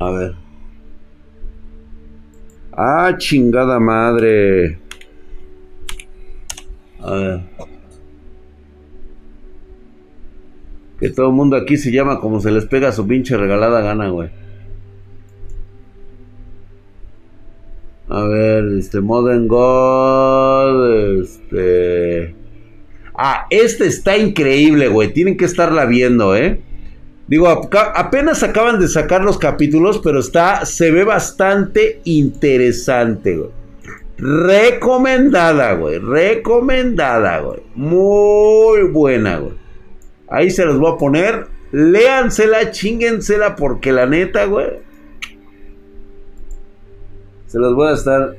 A ver. Ah, chingada madre. A ver. Que todo el mundo aquí se llama como se les pega su pinche regalada gana, güey. A ver, este Modern God, este... Ah, este está increíble, güey. Tienen que estarla viendo, ¿eh? Digo, apenas acaban de sacar los capítulos, pero está, se ve bastante interesante, güey. Recomendada, güey. Recomendada, güey. Muy buena, güey. Ahí se los voy a poner. Léansela, chinguensela, porque la neta, güey. Se los voy a estar.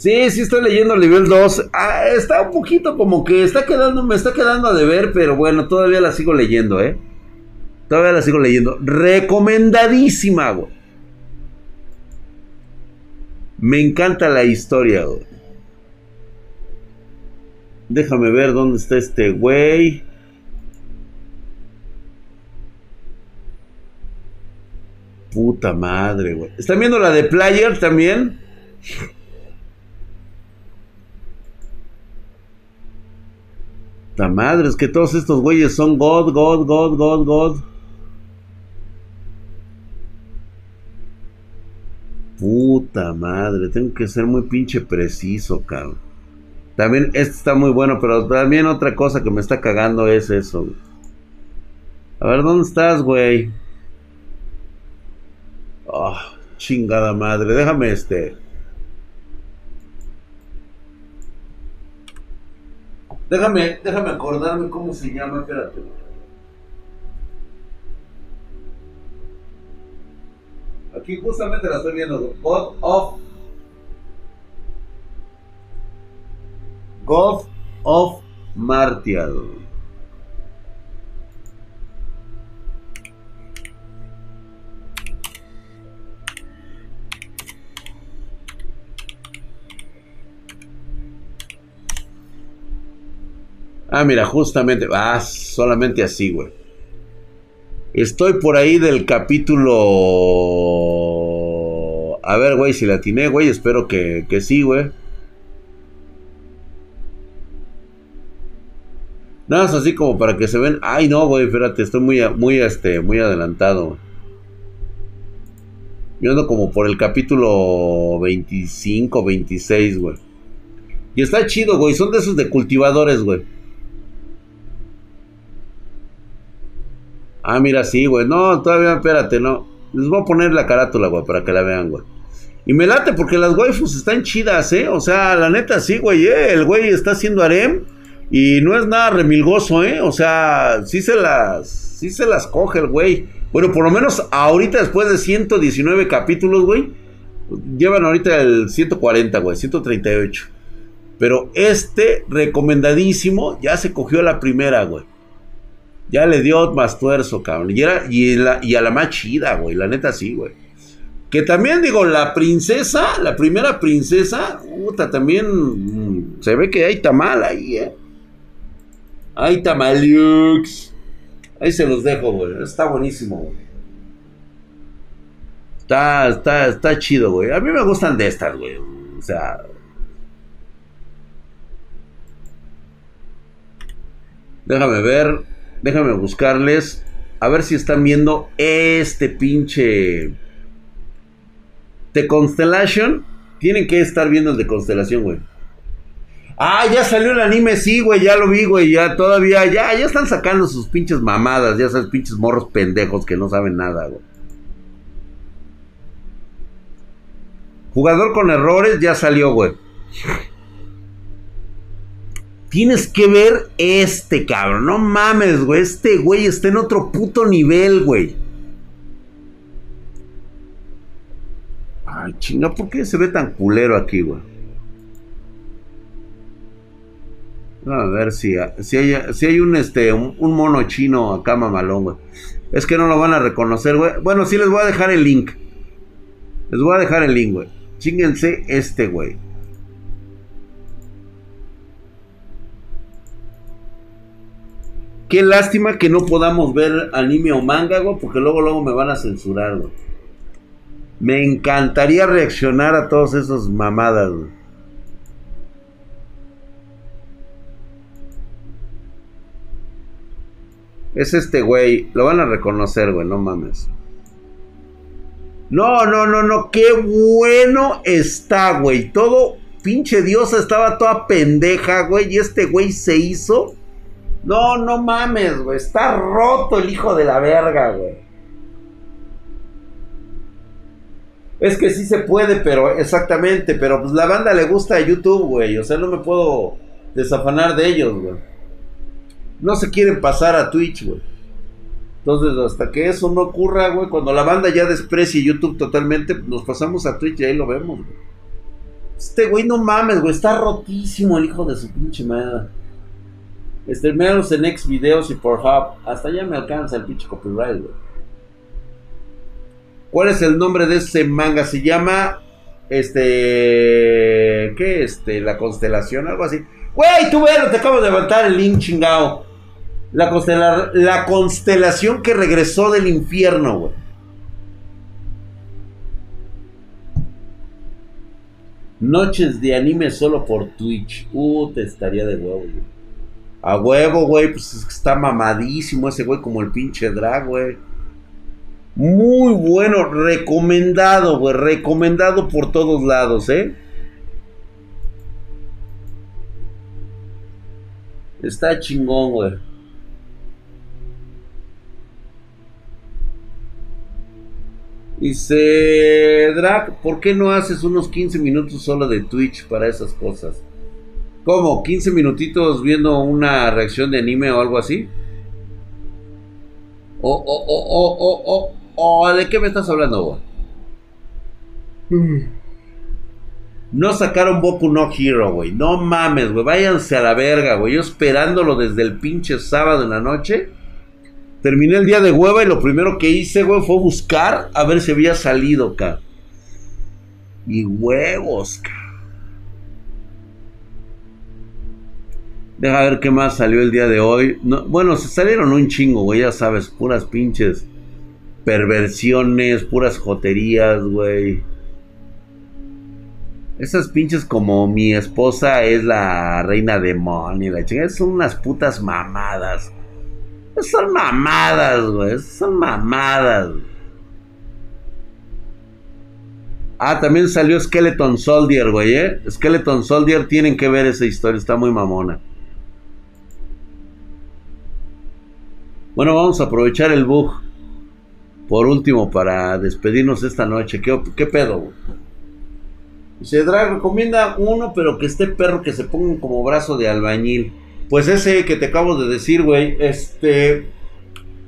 Sí, sí estoy leyendo el nivel 2. Ah, está un poquito como que está quedando, me está quedando a deber, pero bueno, todavía la sigo leyendo, ¿eh? Todavía la sigo leyendo. Recomendadísima, güey. Me encanta la historia, güey. Déjame ver dónde está este güey. Puta madre, güey. ¿Están viendo la de Player también? Madre, es que todos estos güeyes son God, God, God, God, God. Puta madre, tengo que ser muy pinche preciso, cabrón. También este está muy bueno, pero también otra cosa que me está cagando es eso. A ver, ¿dónde estás, güey? Oh, chingada madre, déjame este. Déjame, déjame acordarme cómo se llama, espérate. Aquí justamente la estoy viendo. God of. God of Martial. Ah, mira, justamente. Ah, solamente así, güey. Estoy por ahí del capítulo. A ver, güey, si la atiné, güey. Espero que, que sí, güey. Nada más así como para que se ven. Ay, no, güey, espérate, estoy muy, muy, este, muy adelantado. Yo ando como por el capítulo 25, 26, güey. Y está chido, güey. Son de esos de cultivadores, güey. Ah, mira, sí, güey. No, todavía, espérate, no. Les voy a poner la carátula, güey, para que la vean, güey. Y me late porque las waifus están chidas, ¿eh? O sea, la neta, sí, güey, ¿eh? El güey está haciendo harem y no es nada remilgoso, ¿eh? O sea, sí se las, sí se las coge el güey. Bueno, por lo menos ahorita, después de 119 capítulos, güey, llevan ahorita el 140, güey, 138. Pero este, recomendadísimo, ya se cogió la primera, güey. Ya le dio más tuerzo, cabrón. Y, era, y, y a la más chida, güey. La neta sí, güey. Que también digo, la princesa, la primera princesa, puta, también mm, se ve que hay tamal ahí, eh. Hay tamalux. Ahí se los dejo, güey. Está buenísimo, güey. Está, está, está chido, güey. A mí me gustan de estas, güey. O sea. Déjame ver. Déjame buscarles. A ver si están viendo este pinche. The Constellation. Tienen que estar viendo el de Constelación, güey. Ah, ya salió el anime, sí, güey, ya lo vi, güey, ya todavía, ya, ya están sacando sus pinches mamadas, ya sabes, pinches morros pendejos que no saben nada, güey. Jugador con errores ya salió, güey. Tienes que ver este, cabrón. No mames, güey. Este güey está en otro puto nivel, güey. Ay, chinga, ¿por qué se ve tan culero aquí, güey? A ver si, si, hay, si hay un, este, un, mono chino acá mamalón, güey. Es que no lo van a reconocer, güey. Bueno, sí les voy a dejar el link. Les voy a dejar el link, güey. Chinguense este, güey. Qué lástima que no podamos ver anime o manga, güey, porque luego, luego me van a censurar, güey. Me encantaría reaccionar a todos esos mamadas, güey. Es este güey. Lo van a reconocer, güey. No mames. No, no, no, no. Qué bueno está, güey. Todo pinche diosa estaba toda pendeja, güey. Y este güey se hizo. No, no mames, güey. Está roto el hijo de la verga, güey. Es que sí se puede, pero exactamente. Pero pues la banda le gusta a YouTube, güey. O sea, no me puedo desafanar de ellos, güey. No se quieren pasar a Twitch, güey. Entonces, hasta que eso no ocurra, güey, cuando la banda ya desprecie YouTube totalmente, nos pasamos a Twitch y ahí lo vemos, güey. Este güey, no mames, güey, está rotísimo el hijo de su pinche madre. Streamearos en X videos y por Hub. Hasta allá me alcanza el pinche copyright, güey. ¿Cuál es el nombre de ese manga? Se llama. Este. ¿Qué? Este. La constelación, algo así. Güey, tú velo, te acabo de levantar el link chingado. La, la constelación que regresó del infierno, güey. Noches de anime solo por Twitch. Uh, te estaría de huevo, güey. A huevo, güey. Pues está mamadísimo ese güey como el pinche drag, güey. Muy bueno, recomendado, güey. Recomendado por todos lados, ¿eh? Está chingón, güey. Dice, Drag, ¿por qué no haces unos 15 minutos solo de Twitch para esas cosas? ¿Cómo? ¿15 minutitos viendo una reacción de anime o algo así? O, o, o, o, o, o, ¿de qué me estás hablando, güey? No sacaron Boku no Hero, güey. No mames, güey. Váyanse a la verga, güey. Yo esperándolo desde el pinche sábado en la noche. Terminé el día de hueva y lo primero que hice, güey, fue buscar a ver si había salido, ca. Y huevos, ca. Deja ver qué más salió el día de hoy. bueno, se salieron un chingo, güey, ya sabes, puras pinches perversiones, puras joterías, güey. Esas pinches como mi esposa es la reina demonio, la chingada, son unas putas mamadas. Son mamadas, güey. Son mamadas. Ah, también salió Skeleton Soldier, güey, ¿eh? Skeleton Soldier, tienen que ver esa historia, está muy mamona. Bueno, vamos a aprovechar el bug. Por último, para despedirnos esta noche. ¿Qué, pedo, güey? Dice, Drag recomienda uno, pero que esté perro que se ponga como brazo de albañil. Pues ese que te acabo de decir, güey, este...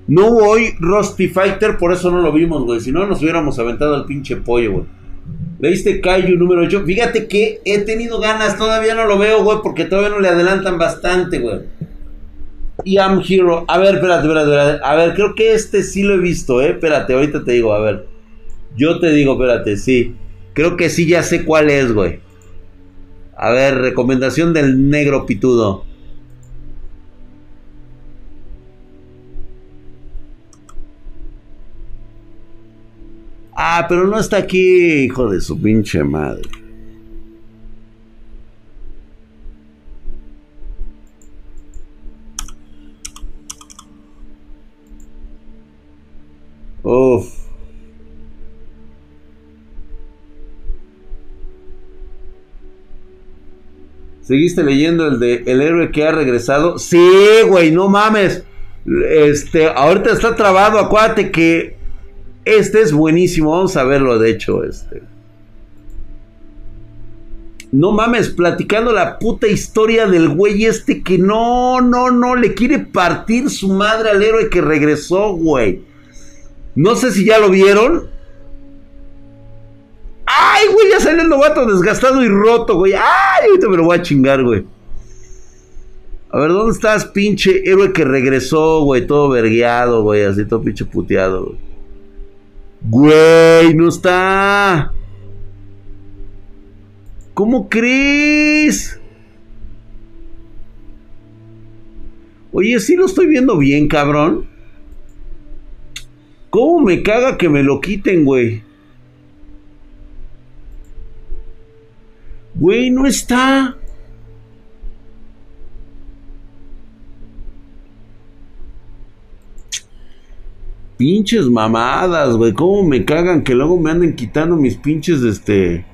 No hubo hoy Rusty Fighter, por eso no lo vimos, güey. Si no, nos hubiéramos aventado al pinche pollo, güey. ¿Leíste Kaiju número 8? Fíjate que he tenido ganas, todavía no lo veo, güey, porque todavía no le adelantan bastante, güey. Y Am Hero. A ver, espérate, espérate, espérate. A ver, creo que este sí lo he visto, eh. Espérate, ahorita te digo, a ver. Yo te digo, espérate, sí. Creo que sí ya sé cuál es, güey. A ver, recomendación del negro pitudo. Ah, pero no está aquí, hijo de su pinche madre. ¿Seguiste leyendo el de El héroe que ha regresado? Sí, güey, no mames. Este, ahorita está trabado, acuérdate que este es buenísimo, vamos a verlo de hecho, este. No mames, platicando la puta historia del güey este que no, no, no, le quiere partir su madre al héroe que regresó, güey. No sé si ya lo vieron. ¡Ay, güey! Ya sale el novato desgastado y roto, güey. ¡Ay! Ahorita me lo voy a chingar, güey. A ver, ¿dónde estás, pinche héroe que regresó, güey? Todo vergueado, güey. Así todo pinche puteado, güey. Güey, no está. ¿Cómo crees? Oye, sí lo estoy viendo bien, cabrón. ¿Cómo me caga que me lo quiten, güey? Güey, no está. Pinches mamadas, güey. ¿Cómo me cagan que luego me anden quitando mis pinches, este...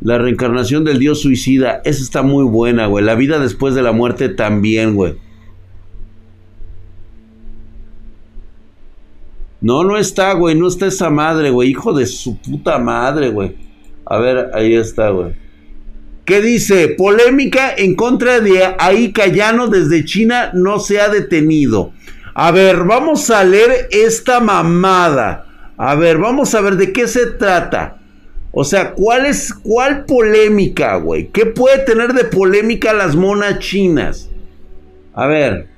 La reencarnación del dios suicida. Esa está muy buena, güey. La vida después de la muerte también, güey. No, no está, güey. No está esa madre, güey. Hijo de su puta madre, güey. A ver, ahí está, güey. ¿Qué dice? Polémica en contra de Ahí Cayano desde China no se ha detenido. A ver, vamos a leer esta mamada. A ver, vamos a ver de qué se trata. O sea, ¿cuál es cuál polémica, güey? ¿Qué puede tener de polémica las monas chinas? A ver.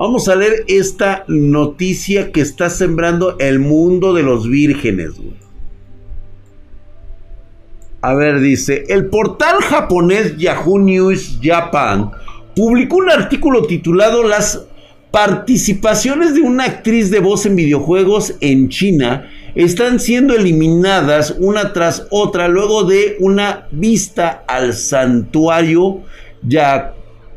Vamos a leer esta noticia que está sembrando el mundo de los vírgenes. A ver, dice, el portal japonés Yahoo News Japan publicó un artículo titulado Las participaciones de una actriz de voz en videojuegos en China están siendo eliminadas una tras otra luego de una vista al santuario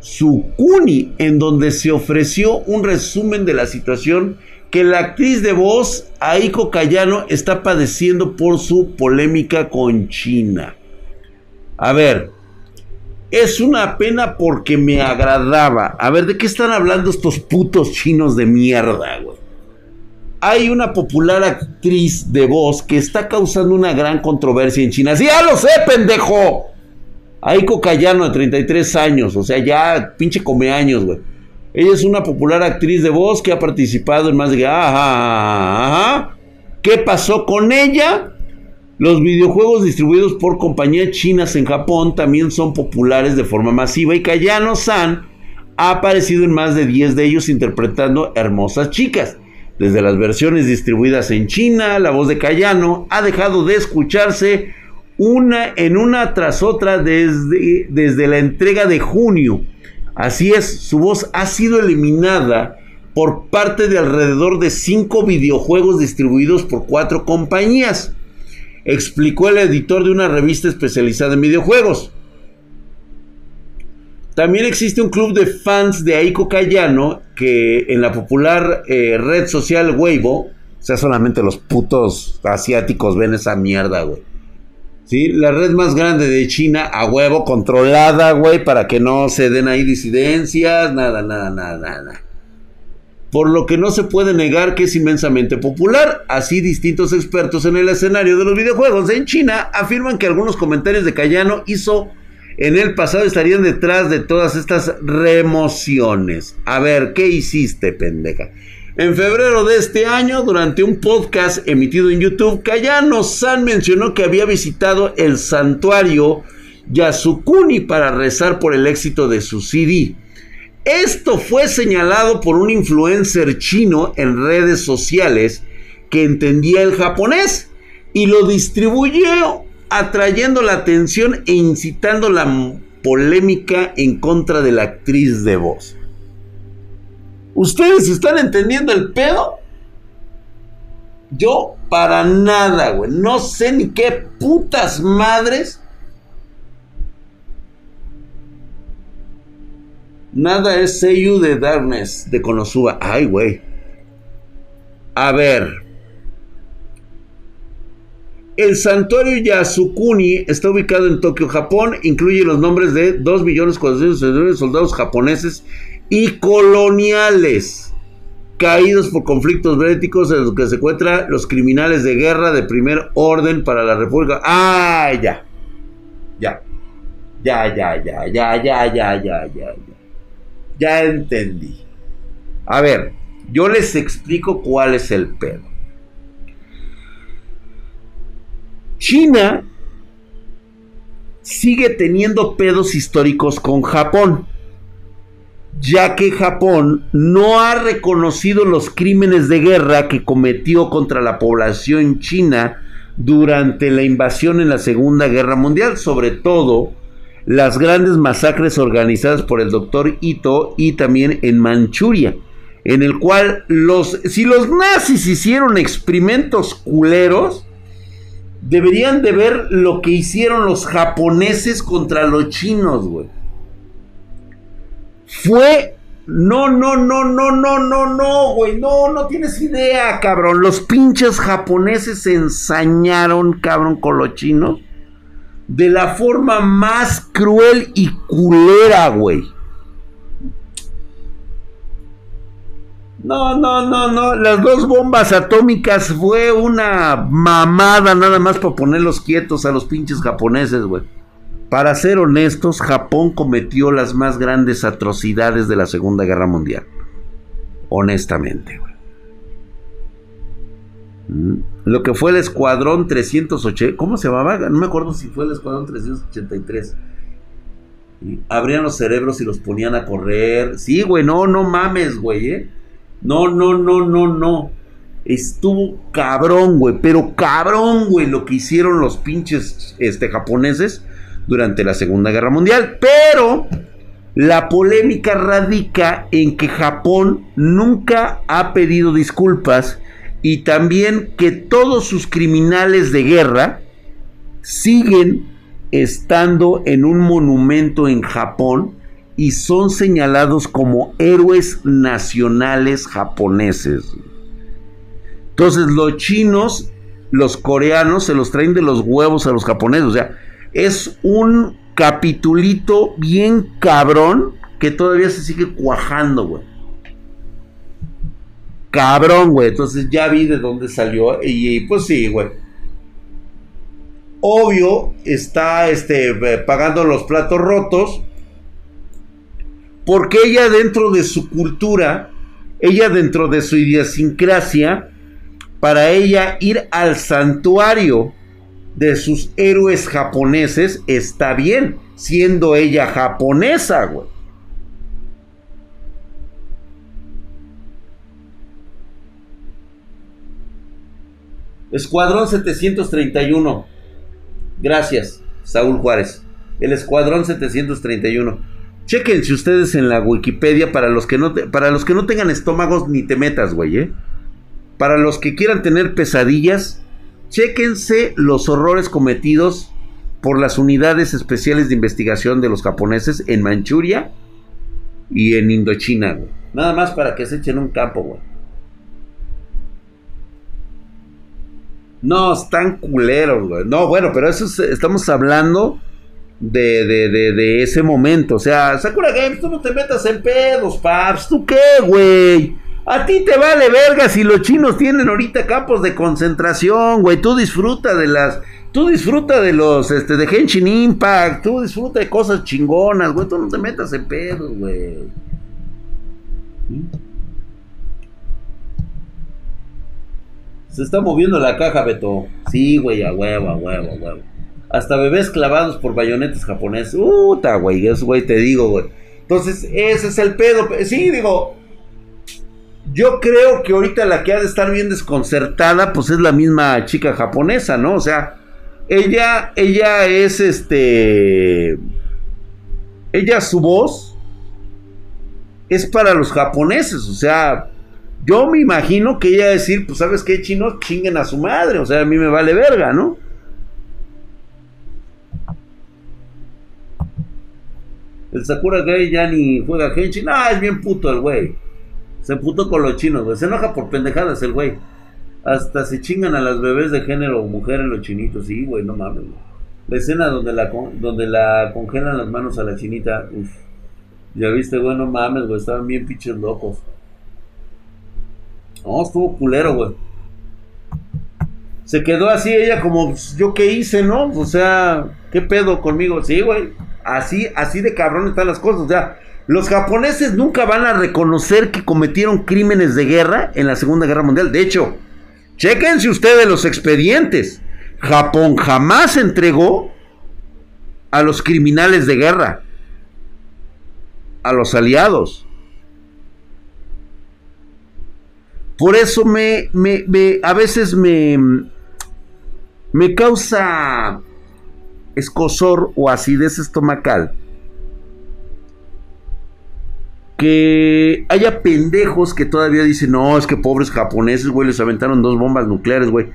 Yasukuni, en donde se ofreció un resumen de la situación que la actriz de voz Aiko Kayano está padeciendo por su polémica con China. A ver, es una pena porque me agradaba. A ver, ¿de qué están hablando estos putos chinos de mierda, güey? hay una popular actriz de voz que está causando una gran controversia en China. ¡Sí, ya lo sé, pendejo! Aiko Kayano, de 33 años, o sea, ya pinche come años, güey. Ella es una popular actriz de voz que ha participado en más de... Ajá, ajá. ¿Qué pasó con ella? Los videojuegos distribuidos por compañías chinas en Japón también son populares de forma masiva y Kayano-san ha aparecido en más de 10 de ellos interpretando hermosas chicas. Desde las versiones distribuidas en China, la voz de Cayano ha dejado de escucharse una en una tras otra desde, desde la entrega de junio. Así es, su voz ha sido eliminada por parte de alrededor de cinco videojuegos distribuidos por cuatro compañías, explicó el editor de una revista especializada en videojuegos. También existe un club de fans de Aiko Kayano que en la popular eh, red social Weibo, o sea, solamente los putos asiáticos ven esa mierda, güey. ¿Sí? La red más grande de China, a huevo, controlada, güey, para que no se den ahí disidencias, nada, nada, nada, nada. Por lo que no se puede negar que es inmensamente popular. Así, distintos expertos en el escenario de los videojuegos en China afirman que algunos comentarios de Cayano hizo en el pasado estarían detrás de todas estas remociones. A ver, ¿qué hiciste, pendeja? En febrero de este año, durante un podcast emitido en YouTube, Kayano San mencionó que había visitado el santuario Yasukuni para rezar por el éxito de su CD. Esto fue señalado por un influencer chino en redes sociales que entendía el japonés y lo distribuyó atrayendo la atención e incitando la polémica en contra de la actriz de voz. ¿Ustedes están entendiendo el pedo? Yo para nada, güey. No sé ni qué putas madres. Nada es Seiyu de Darkness de Konosuba. Ay, güey. A ver. El santuario Yasukuni está ubicado en Tokio, Japón. Incluye los nombres de 2.400.000 soldados japoneses y coloniales caídos por conflictos bélicos en los que se encuentran los criminales de guerra de primer orden para la República. Ah, ya. Ya. Ya, ya, ya, ya, ya, ya, ya, ya. Ya entendí. A ver, yo les explico cuál es el pedo. China sigue teniendo pedos históricos con Japón ya que Japón no ha reconocido los crímenes de guerra que cometió contra la población china durante la invasión en la Segunda Guerra Mundial, sobre todo las grandes masacres organizadas por el doctor Ito y también en Manchuria, en el cual los si los nazis hicieron experimentos culeros, deberían de ver lo que hicieron los japoneses contra los chinos, güey. Fue no, no, no, no, no, no, no, güey. No, no tienes idea, cabrón. Los pinches japoneses se ensañaron, cabrón, con los chinos. De la forma más cruel y culera, güey. No, no, no, no. Las dos bombas atómicas fue una mamada nada más para ponerlos quietos a los pinches japoneses, güey. Para ser honestos, Japón cometió las más grandes atrocidades de la Segunda Guerra Mundial. Honestamente. Mm. Lo que fue el Escuadrón 380, ¿cómo se llamaba? No me acuerdo si fue el Escuadrón 383. Abrían los cerebros y los ponían a correr. Sí, güey, no, no mames, güey, ¿eh? No, no, no, no, no. Estuvo cabrón, güey, pero cabrón, güey, lo que hicieron los pinches este, japoneses durante la Segunda Guerra Mundial. Pero la polémica radica en que Japón nunca ha pedido disculpas y también que todos sus criminales de guerra siguen estando en un monumento en Japón y son señalados como héroes nacionales japoneses. Entonces los chinos, los coreanos se los traen de los huevos a los japoneses. O sea, es un capitulito bien cabrón que todavía se sigue cuajando, güey. Cabrón, güey. Entonces ya vi de dónde salió. Y, pues sí, güey. Obvio, está este, eh, pagando los platos rotos. Porque ella dentro de su cultura, ella dentro de su idiosincrasia, para ella ir al santuario de sus héroes japoneses está bien, siendo ella japonesa, güey. Escuadrón 731. Gracias, Saúl Juárez. El Escuadrón 731. Chequense ustedes en la Wikipedia para los que no, para los que no tengan estómagos ni te metas, güey, ¿eh? Para los que quieran tener pesadillas, Chéquense los horrores cometidos por las unidades especiales de investigación de los japoneses en Manchuria y en Indochina, Nada más para que se echen un campo, güey. No, están culeros, güey. No, bueno, pero eso estamos hablando de, de, de, de, ese momento. O sea, Sakura Games, tú no te metas en pedos, paps. ¿Tú qué, güey? A ti te vale verga si los chinos tienen ahorita campos de concentración, güey. Tú disfruta de las. Tú disfruta de los. Este, de Henshin Impact. Tú disfruta de cosas chingonas, güey. Tú no te metas en pedos, güey. Se está moviendo la caja, Beto. Sí, güey, a huevo, a huevo, a huevo. Hasta bebés clavados por bayonetas japoneses. Puta, güey, eso, güey, te digo, güey. Entonces, ese es el pedo. Sí, digo, yo creo que ahorita la que ha de estar bien desconcertada, pues es la misma chica japonesa, ¿no? O sea, ella, ella es este. Ella, su voz es para los japoneses, o sea, yo me imagino que ella decir, pues sabes qué, chinos chinguen a su madre, o sea, a mí me vale verga, ¿no? El Sakura Gay ya ni juega Henshin, ah, es bien puto el güey. Se puto con los chinos, güey. Se enoja por pendejadas el güey. Hasta se chingan a las bebés de género mujeres los chinitos. Sí, güey, no mames, La escena donde la, donde la congelan las manos a la chinita. Uf. Ya viste, güey, no mames, güey. Estaban bien pinches locos. No, estuvo culero, güey. Se quedó así ella como, pues, yo qué hice, ¿no? O sea, ¿qué pedo conmigo? Sí, güey. Así, así de cabrón están las cosas. O sea, los japoneses nunca van a reconocer que cometieron crímenes de guerra en la Segunda Guerra Mundial. De hecho, chequense ustedes los expedientes. Japón jamás entregó a los criminales de guerra, a los aliados. Por eso me, me, a veces me, me causa escosor o acidez estomacal que haya pendejos que todavía dicen, no, es que pobres japoneses, güey, les aventaron dos bombas nucleares, güey.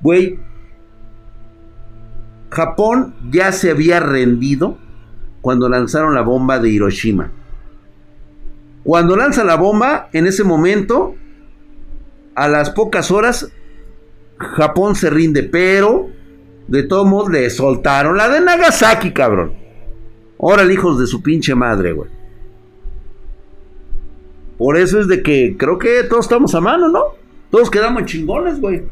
Güey, Japón ya se había rendido cuando lanzaron la bomba de Hiroshima. Cuando lanza la bomba, en ese momento, a las pocas horas, Japón se rinde, pero de todos modos le soltaron la de Nagasaki, cabrón. Órale, hijos de su pinche madre, güey. Por eso es de que creo que todos estamos a mano, ¿no? Todos quedamos chingones, güey.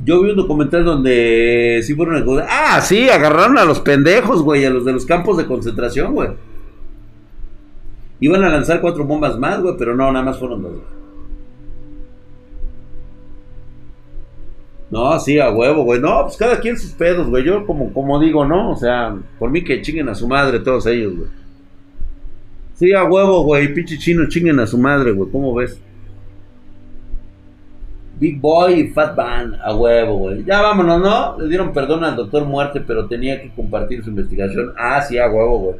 Yo vi un documental donde sí fueron. Ah, sí, agarraron a los pendejos, güey, a los de los campos de concentración, güey. Iban a lanzar cuatro bombas más, güey, pero no, nada más fueron dos. No, sí, a huevo, güey. No, pues cada quien sus pedos, güey. Yo como, como digo, ¿no? O sea, por mí que chinguen a su madre todos ellos, güey. Sí, a huevo, güey. Pinche chino, chinguen a su madre, güey. ¿Cómo ves? Big Boy y Fat Van, a huevo, güey. Ya vámonos, ¿no? Le dieron perdón al doctor Muerte, pero tenía que compartir su investigación. Ah, sí, a huevo, güey.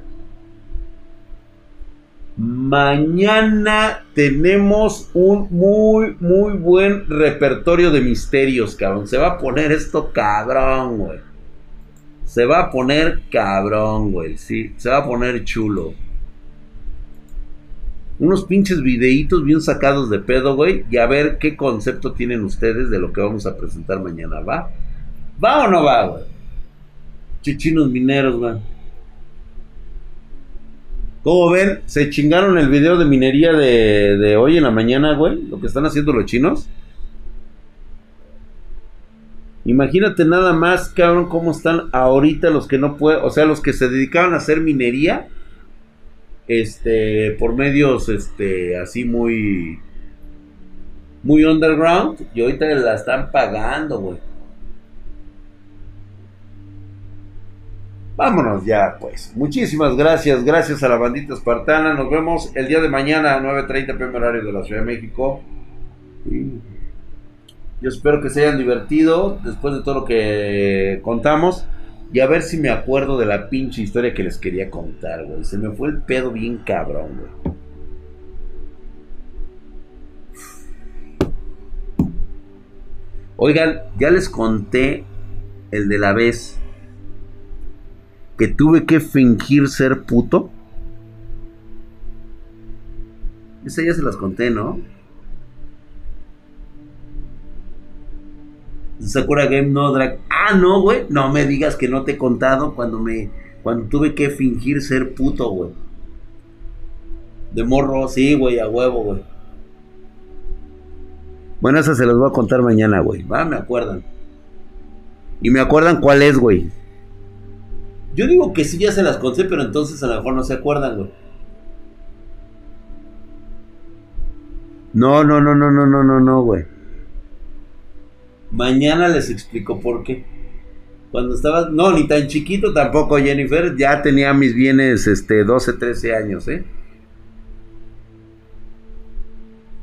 Mañana tenemos un muy, muy buen repertorio de misterios, cabrón. Se va a poner esto cabrón, güey. Se va a poner cabrón, güey. Sí, se va a poner chulo. Unos pinches videitos bien sacados de pedo, güey. Y a ver qué concepto tienen ustedes de lo que vamos a presentar mañana. ¿Va? ¿Va o no va, güey? Chichinos mineros, güey. ¿Cómo ven? Se chingaron el video de minería de, hoy en la mañana, güey. Lo que están haciendo los chinos. Imagínate nada más, cabrón, cómo están ahorita los que no pueden, o sea, los que se dedicaban a hacer minería, este, por medios, este, así muy, muy underground, y ahorita la están pagando, güey. Vámonos ya, pues. Muchísimas gracias. Gracias a la bandita espartana. Nos vemos el día de mañana a 9.30 pm horario de la Ciudad de México. Yo espero que se hayan divertido después de todo lo que contamos. Y a ver si me acuerdo de la pinche historia que les quería contar, güey. Se me fue el pedo bien cabrón, güey. Oigan, ya les conté el de la vez que tuve que fingir ser puto. Esa ya se las conté, ¿no? Sakura Game No Drag. Ah, no, güey. No me digas que no te he contado cuando me. Cuando tuve que fingir ser puto, güey. De morro, sí, güey, a huevo, güey. Bueno, esa se las voy a contar mañana, güey. Va, me acuerdan. Y me acuerdan cuál es, güey. Yo digo que sí ya se las conté, pero entonces a lo mejor no se acuerdan, güey. No, no, no, no, no, no, no, no, güey. Mañana les explico por qué. Cuando estaba, no, ni tan chiquito tampoco, Jennifer, ya tenía mis bienes, este, 12, 13 años, ¿eh?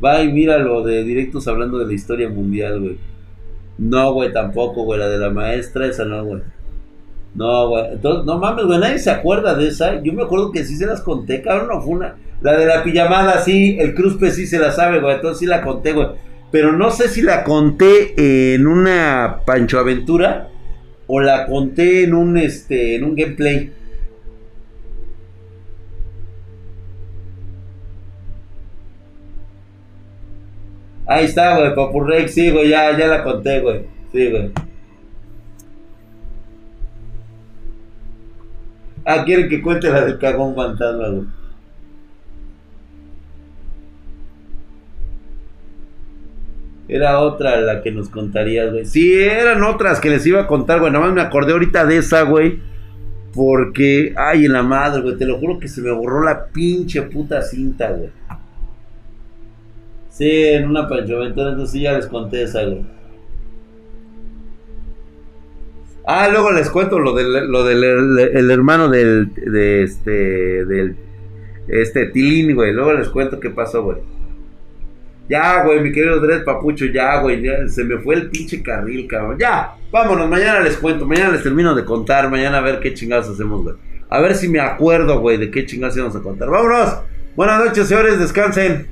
Va y míralo de directos hablando de la historia mundial, güey. No, güey, tampoco, güey, la de la maestra, esa no, güey. No, güey. Entonces, no mames, güey. Nadie se acuerda de esa. Yo me acuerdo que sí se las conté, cabrón. No fue una. La de la pijamada, sí. El Cruzpe sí se la sabe, güey. Entonces sí la conté, güey. Pero no sé si la conté en una Pancho Aventura o la conté en un, este, en un gameplay. Ahí está, güey. Papurrex, sí, güey. Ya, ya la conté, güey. Sí, güey. Ah, quieren que cuente la del cagón fantasma, güey. Era otra la que nos contarías, güey. Sí, eran otras que les iba a contar, güey. Nada más me acordé ahorita de esa, güey. Porque, ay, en la madre, güey. Te lo juro que se me borró la pinche puta cinta, güey. Sí, en una Pancho Aventura, entonces sí ya les conté esa, güey. Ah, luego les cuento lo del, lo del el, hermano del, de este, del, este, Tilín, güey. Luego les cuento qué pasó, güey. Ya, güey, mi querido Dred Papucho, ya, güey, se me fue el pinche carril, cabrón. Ya, vámonos, mañana les cuento, mañana les termino de contar, mañana a ver qué chingados hacemos, güey. A ver si me acuerdo, güey, de qué chingados íbamos a contar. Vámonos. Buenas noches, señores, descansen.